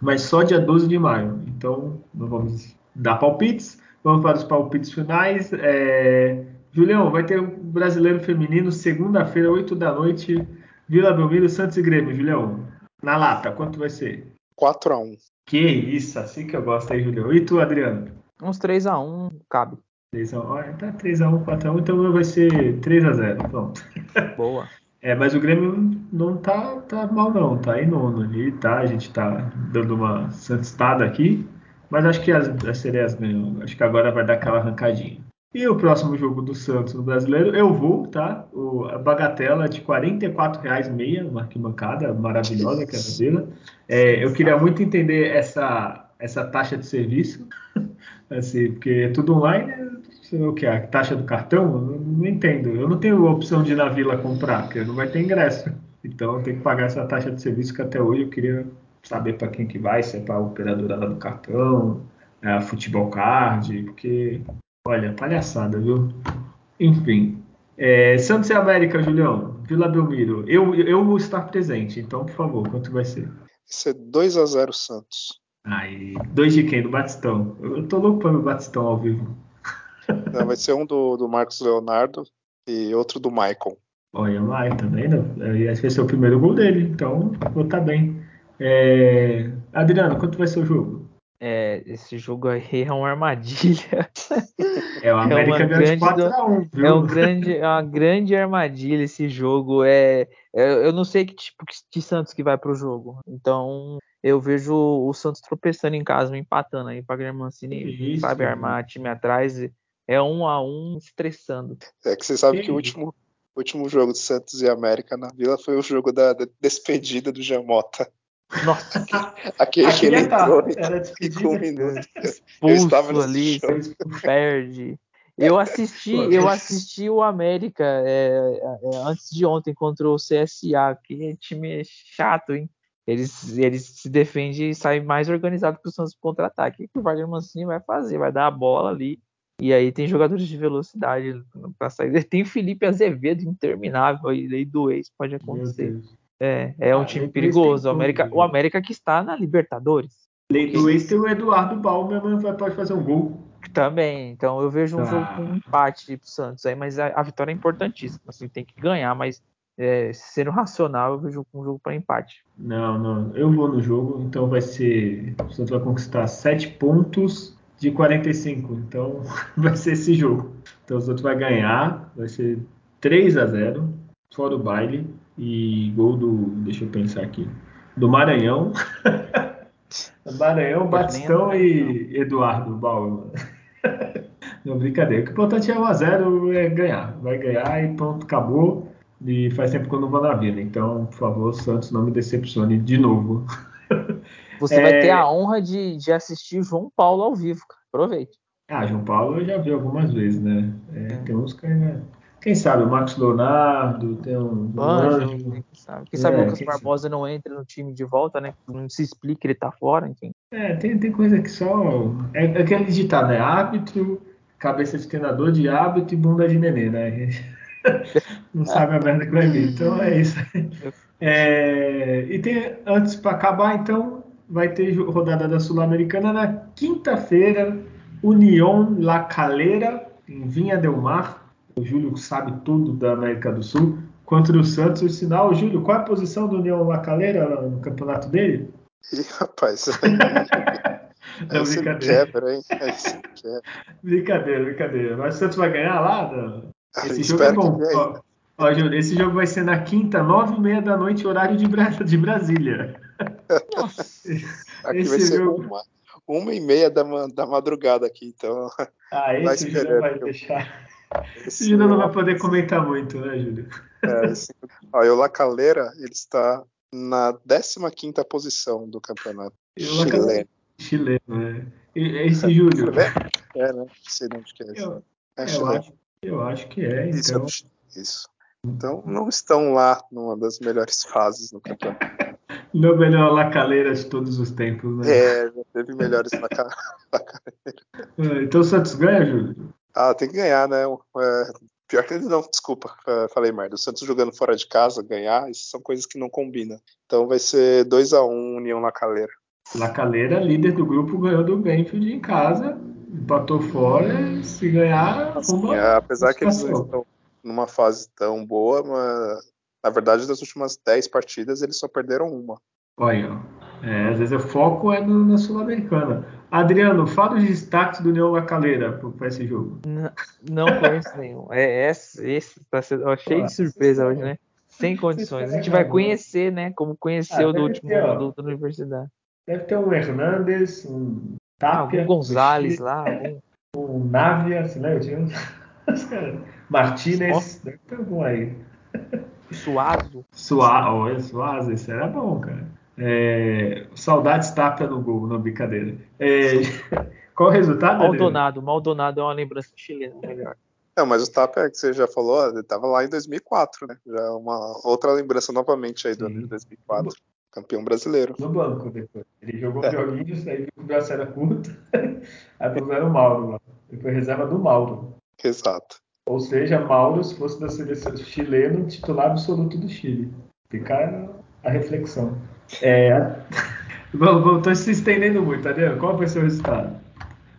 mas só dia 12 de maio. Então, não vamos dar palpites. Vamos para os palpites finais. É, Julião, vai ter o um brasileiro feminino, segunda-feira, 8 da noite, Vila Belmiro, Santos e Grêmio. Julião, na lata, quanto vai ser? 4 a 1 Que isso, assim que eu gosto aí, Julião. E tu, Adriano? Uns 3 a 1 cabe. 3x1, tá 3x1, 4x1, então vai ser 3x0. Pronto. Boa. É, mas o Grêmio não tá, tá mal não, tá em nono ali, tá? A gente tá dando uma santistada aqui, mas acho que as, as sereias ganham. Acho que agora vai dar aquela arrancadinha. E o próximo jogo do Santos no Brasileiro, eu vou, tá? O, a bagatela de R$ 44,00 meia, uma arquibancada maravilhosa que é a Vila. É, eu queria muito entender essa, essa taxa de serviço, assim, porque é tudo online, o que? A taxa do cartão? Não, não, entendo. Eu não tenho opção de ir na vila comprar, porque não vai ter ingresso. Então tenho que pagar essa taxa de serviço que até hoje eu queria saber para quem que vai, se é para a operadora lá do cartão, a Futebol Card, porque, olha, palhaçada, viu? Enfim. É, Santos e América, Julião, Vila Belmiro. Eu, eu vou estar presente, então, por favor, quanto vai ser? Vai ser 2x0 Santos. Aí, dois de quem? Do Batistão. Eu tô louco para ver o Batistão ao vivo. Não, vai ser um do, do Marcos Leonardo e outro do Michael. Olha, vai, tá vendo? Esse vai ser o primeiro gol dele, então vou estar tá bem. É... Adriano, quanto vai ser o jogo? É, esse jogo aí é uma armadilha. É, o América é uma grande 4x1, viu? É, um grande, é uma grande armadilha esse jogo. É, é, eu não sei que tipo de Santos que vai pro jogo. Então, eu vejo o Santos tropeçando em casa, empatando aí. Wagner Mancini Isso, sabe armar time atrás. É um a um estressando. É que você sabe que, que o último, último jogo de Santos e América na Vila foi o jogo da, da despedida do Jamota. Nossa, aquele que ele entrou era ficou um minuto. Expulso ali, perde. Eu assisti, eu assisti o América é, é, antes de ontem contra o CSA, que time chato, hein? Eles, eles se defendem e saem mais organizado que o Santos contra-ataque. O que o Wagner Mancini vai fazer? Vai dar a bola ali. E aí tem jogadores de velocidade para sair. Tem o Felipe Azevedo interminável aí, aí do ex, pode acontecer. É, é um ah, time perigoso. O América, o América que está na Libertadores. Lei do ex tem o Eduardo Balmer, mas pode fazer um gol. Também, então eu vejo um ah. jogo com um empate pro Santos aí, mas a, a, vitória é importantíssima. Assim, tem que ganhar, mas é, sendo racional, eu vejo um jogo para empate. Não, não, eu vou no jogo, então vai ser. O Santos vai conquistar 7 pontos de 45, então vai ser esse jogo. Então o Santos vai ganhar, vai ser 3 a 0 fora o baile. E gol do. Deixa eu pensar aqui. Do Maranhão. Maranhão, Batistão e Eduardo Bauer. Não, brincadeira. O que é importante é 1x0 é ganhar. Vai ganhar e pronto, acabou. E faz tempo que eu não vou na vida. Então, por favor, Santos, não me decepcione de novo. Você é... vai ter a honra de, de assistir João Paulo ao vivo. Aproveite. Ah, João Paulo eu já vi algumas vezes, né? É, é. Tem uns que ainda quem sabe o Marcos Leonardo, tem um. Anjo, quem sabe, quem sabe é, o Lucas Barbosa sabe? não entra no time de volta, né? Não se explica, ele tá fora, enfim. É, tem, tem coisa que só. É, é aquele ditado, né? Árbitro, cabeça de treinador de árbitro e bunda de nenê, né? não sabe a merda que vai vir. Então é isso. É, e tem, antes para acabar, então, vai ter rodada da Sul-Americana na quinta-feira, União La Calera, em Vinha Del Mar o Júlio sabe tudo da América do Sul, contra o Santos. O sinal, Júlio, qual é a posição do União Lacaleira no campeonato dele? Ih, rapaz. Não, brincadeira. Quebra, hein? Brincadeira, brincadeira. Mas o Santos vai ganhar lá? Não? Esse jogo é bom. Ó, ó, Júlio, esse jogo vai ser na quinta, nove e meia da noite, horário de, Bra de Brasília. Nossa. Aqui esse vai ser jogo... uma, uma e meia da, da madrugada aqui, então. Ah, esse jogo vai deixar. Esse Júlio não vai poder comentar muito, né, Júlio? É, esse... Ó, o La Calera, ele está na 15 posição do campeonato chileno. Chileno, né? Esse Júlio. É, né? Não sei onde que é. Eu, é eu, acho, eu acho que é. Então... Isso, isso. Então não estão lá numa das melhores fases no campeonato. No melhor lacaleira de todos os tempos, né? É, já teve melhores lacaleira. É, então o Santos ganha, Júlio? Ah, tem que ganhar, né? É, pior que não, desculpa, é, falei merda. O Santos jogando fora de casa, ganhar, isso são coisas que não combinam. Então vai ser 2 a 1 um, União La Calera. La Calera, líder do grupo, ganhou do Benfield em casa, empatou fora, se ganhar, assim, é, apesar que eles não estão numa fase tão boa, mas na verdade das últimas 10 partidas eles só perderam uma. Olha, é, às vezes o foco é no, na Sul-Americana. Adriano, fala os destaques do União Lacaleira para esse jogo. Não, não conheço nenhum. É, esse, esse tá sendo, ó, cheio de surpresa hoje, né? Sem condições. A gente vai conhecer, né? Como conheceu ah, do último ter, ó, da universidade. Deve ter um Hernandes, um Tapia. Ah, um Gonzalez lá. Um, um Navia, se lembra? Tinha uns... Martinez, deve ter algum aí. Suazo. Suazo, Suazo, esse era bom, cara. É, saudades Tapia no gol, não brincadeira. É, qual o resultado? Maldonado, Maldonado é uma lembrança chilena melhor. Não, mas o Tapia que você já falou, ele estava lá em 2004, né? Já é uma outra lembrança novamente aí do ano de 2004. Campeão brasileiro. No banco depois. Ele jogou é. joguinhos, aí viu que o braço era curto. aí puseram o Mauro lá. Ele foi reserva do Mauro. Exato. Ou seja, Mauro, se fosse da seleção chilena, titular absoluto do Chile. Fica a reflexão. É. Estou se estendendo muito, Adriano. Qual vai ser o resultado?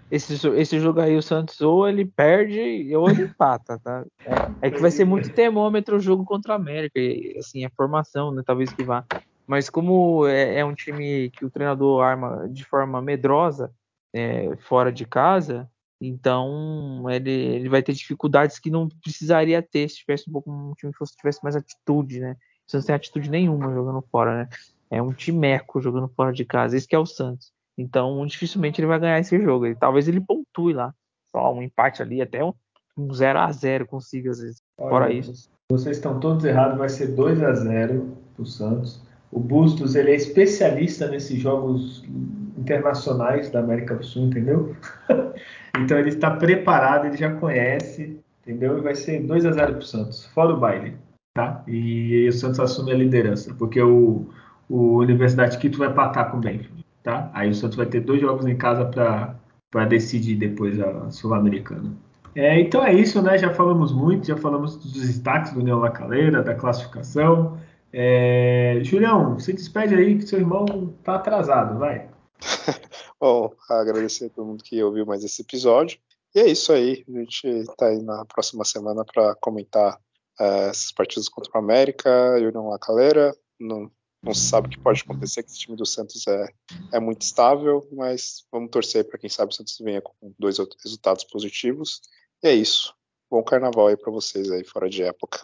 Esse, esse jogo aí, o Santos ou ele perde ou ele empata, tá? É, é que vai ser muito termômetro o jogo contra a América. E, assim, a formação, né? Talvez que vá. Mas como é, é um time que o treinador arma de forma medrosa é, fora de casa, então ele, ele vai ter dificuldades que não precisaria ter se tivesse um pouco um time que tivesse mais atitude, né? O Santos tem atitude nenhuma jogando fora, né? É um timeco jogando fora de casa. Esse que é o Santos. Então, dificilmente ele vai ganhar esse jogo. E talvez ele pontue lá. Só um empate ali, até um, um 0 a 0 consiga, às vezes. Olha, Fora isso. Vocês estão todos errados, vai ser 2 a 0 pro Santos. O Bustos, ele é especialista nesses jogos internacionais da América do Sul, entendeu? então ele está preparado, ele já conhece, entendeu? E vai ser 2 a 0 pro Santos, fora o baile, tá? E, e o Santos assume a liderança, porque o, o Universidade de Quito vai patar com o Benfield, tá? Aí o Santos vai ter dois jogos em casa para decidir depois a Sul-Americana. É, então é isso, né? Já falamos muito, já falamos dos destaques do União Lacaleira, da classificação. É... Julião, se despede aí que seu irmão tá atrasado, vai. Bom, agradecer a todo mundo que ouviu mais esse episódio. E é isso aí. A gente está aí na próxima semana para comentar uh, esses partidos contra o América União Lacaleira. Não não se sabe o que pode acontecer, que esse time do Santos é, é muito estável, mas vamos torcer para quem sabe o Santos venha com dois resultados positivos. E é isso. Bom carnaval aí para vocês aí, fora de época.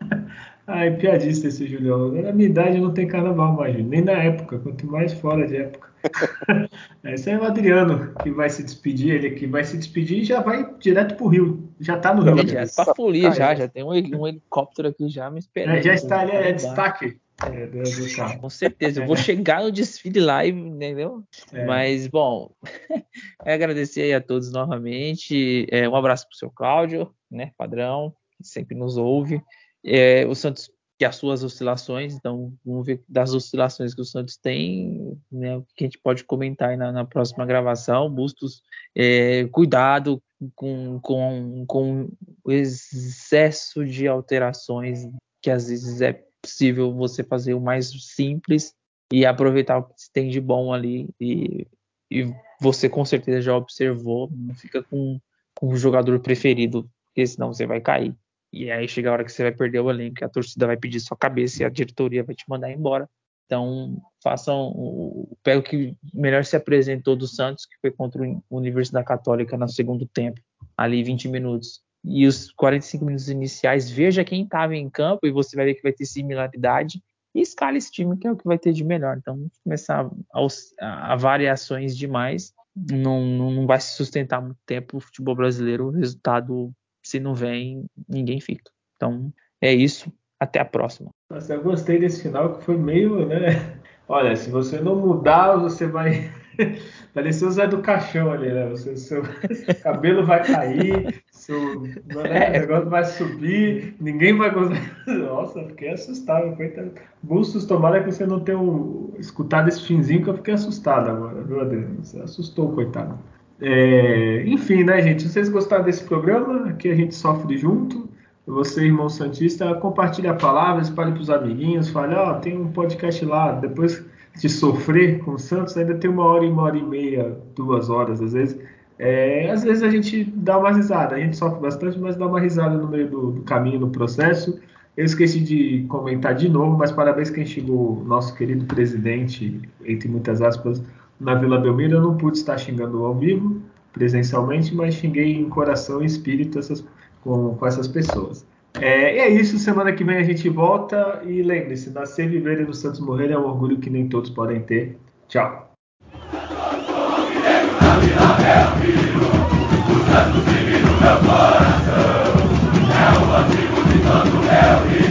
Ai, piadista esse Julião. Na minha idade não tem carnaval mais, nem na época, quanto mais fora de época. Esse é o Adriano que vai se despedir, ele que vai se despedir e já vai direto pro Rio. Já tá no Rio. Já, já tá folia já, já tem um, um, helicóptero aqui já me esperando. É, já está ali, é destaque. É, do, Com certeza, eu vou chegar no desfile live, entendeu? É. Mas, bom, é agradecer aí a todos novamente. É, um abraço pro seu Cláudio, né, padrão, que sempre nos ouve. É, o Santos que as suas oscilações, então vamos ver das oscilações que o Santos tem, né, o que a gente pode comentar aí na, na próxima gravação. Bustos, é, cuidado com, com, com o excesso de alterações que às vezes é possível você fazer o mais simples e aproveitar o que tem de bom ali e, e você com certeza já observou, não fica com, com o jogador preferido, porque senão você vai cair. E aí chega a hora que você vai perder o elenco, a torcida vai pedir sua cabeça e a diretoria vai te mandar embora. Então, façam o pego que melhor se apresentou do Santos, que foi contra o Universidade Católica no segundo tempo, ali 20 minutos. E os 45 minutos iniciais, veja quem estava em campo e você vai ver que vai ter similaridade. E escala esse time, que é o que vai ter de melhor. Então, começar a, a variações demais, não, não vai se sustentar muito tempo o futebol brasileiro. O resultado se não vem, ninguém fica. Então, é isso. Até a próxima. Nossa, eu gostei desse final que foi meio, né? Olha, se você não mudar, você vai. Parecia o Zé do Caixão ali, né? Você, seu cabelo vai cair, seu né, negócio vai subir, ninguém vai gostar. Nossa, fiquei assustado, coitado. Bustos, tomara que você não tenha escutado esse finzinho, que eu fiquei assustado agora, viu, Adriano? Você assustou, coitado. É, enfim, né, gente? Se vocês gostaram desse programa, aqui a gente sofre junto. Você, irmão Santista, compartilhe a palavra, espalhe para os amiguinhos, fale, ó, oh, tem um podcast lá. Depois de sofrer com o Santos, ainda tem uma hora e uma hora e meia, duas horas, às vezes. É, às vezes a gente dá uma risada, a gente sofre bastante, mas dá uma risada no meio do, do caminho, no processo. Eu esqueci de comentar de novo, mas parabéns quem chegou, nosso querido presidente, entre muitas aspas, na Vila Belmiro, eu não pude estar xingando ao vivo, presencialmente, mas xinguei em coração e espírito essas, com, com essas pessoas. É, é isso, semana que vem a gente volta e lembre-se, nascer, viver e no Santos morrer é um orgulho que nem todos podem ter. Tchau. É o antigo de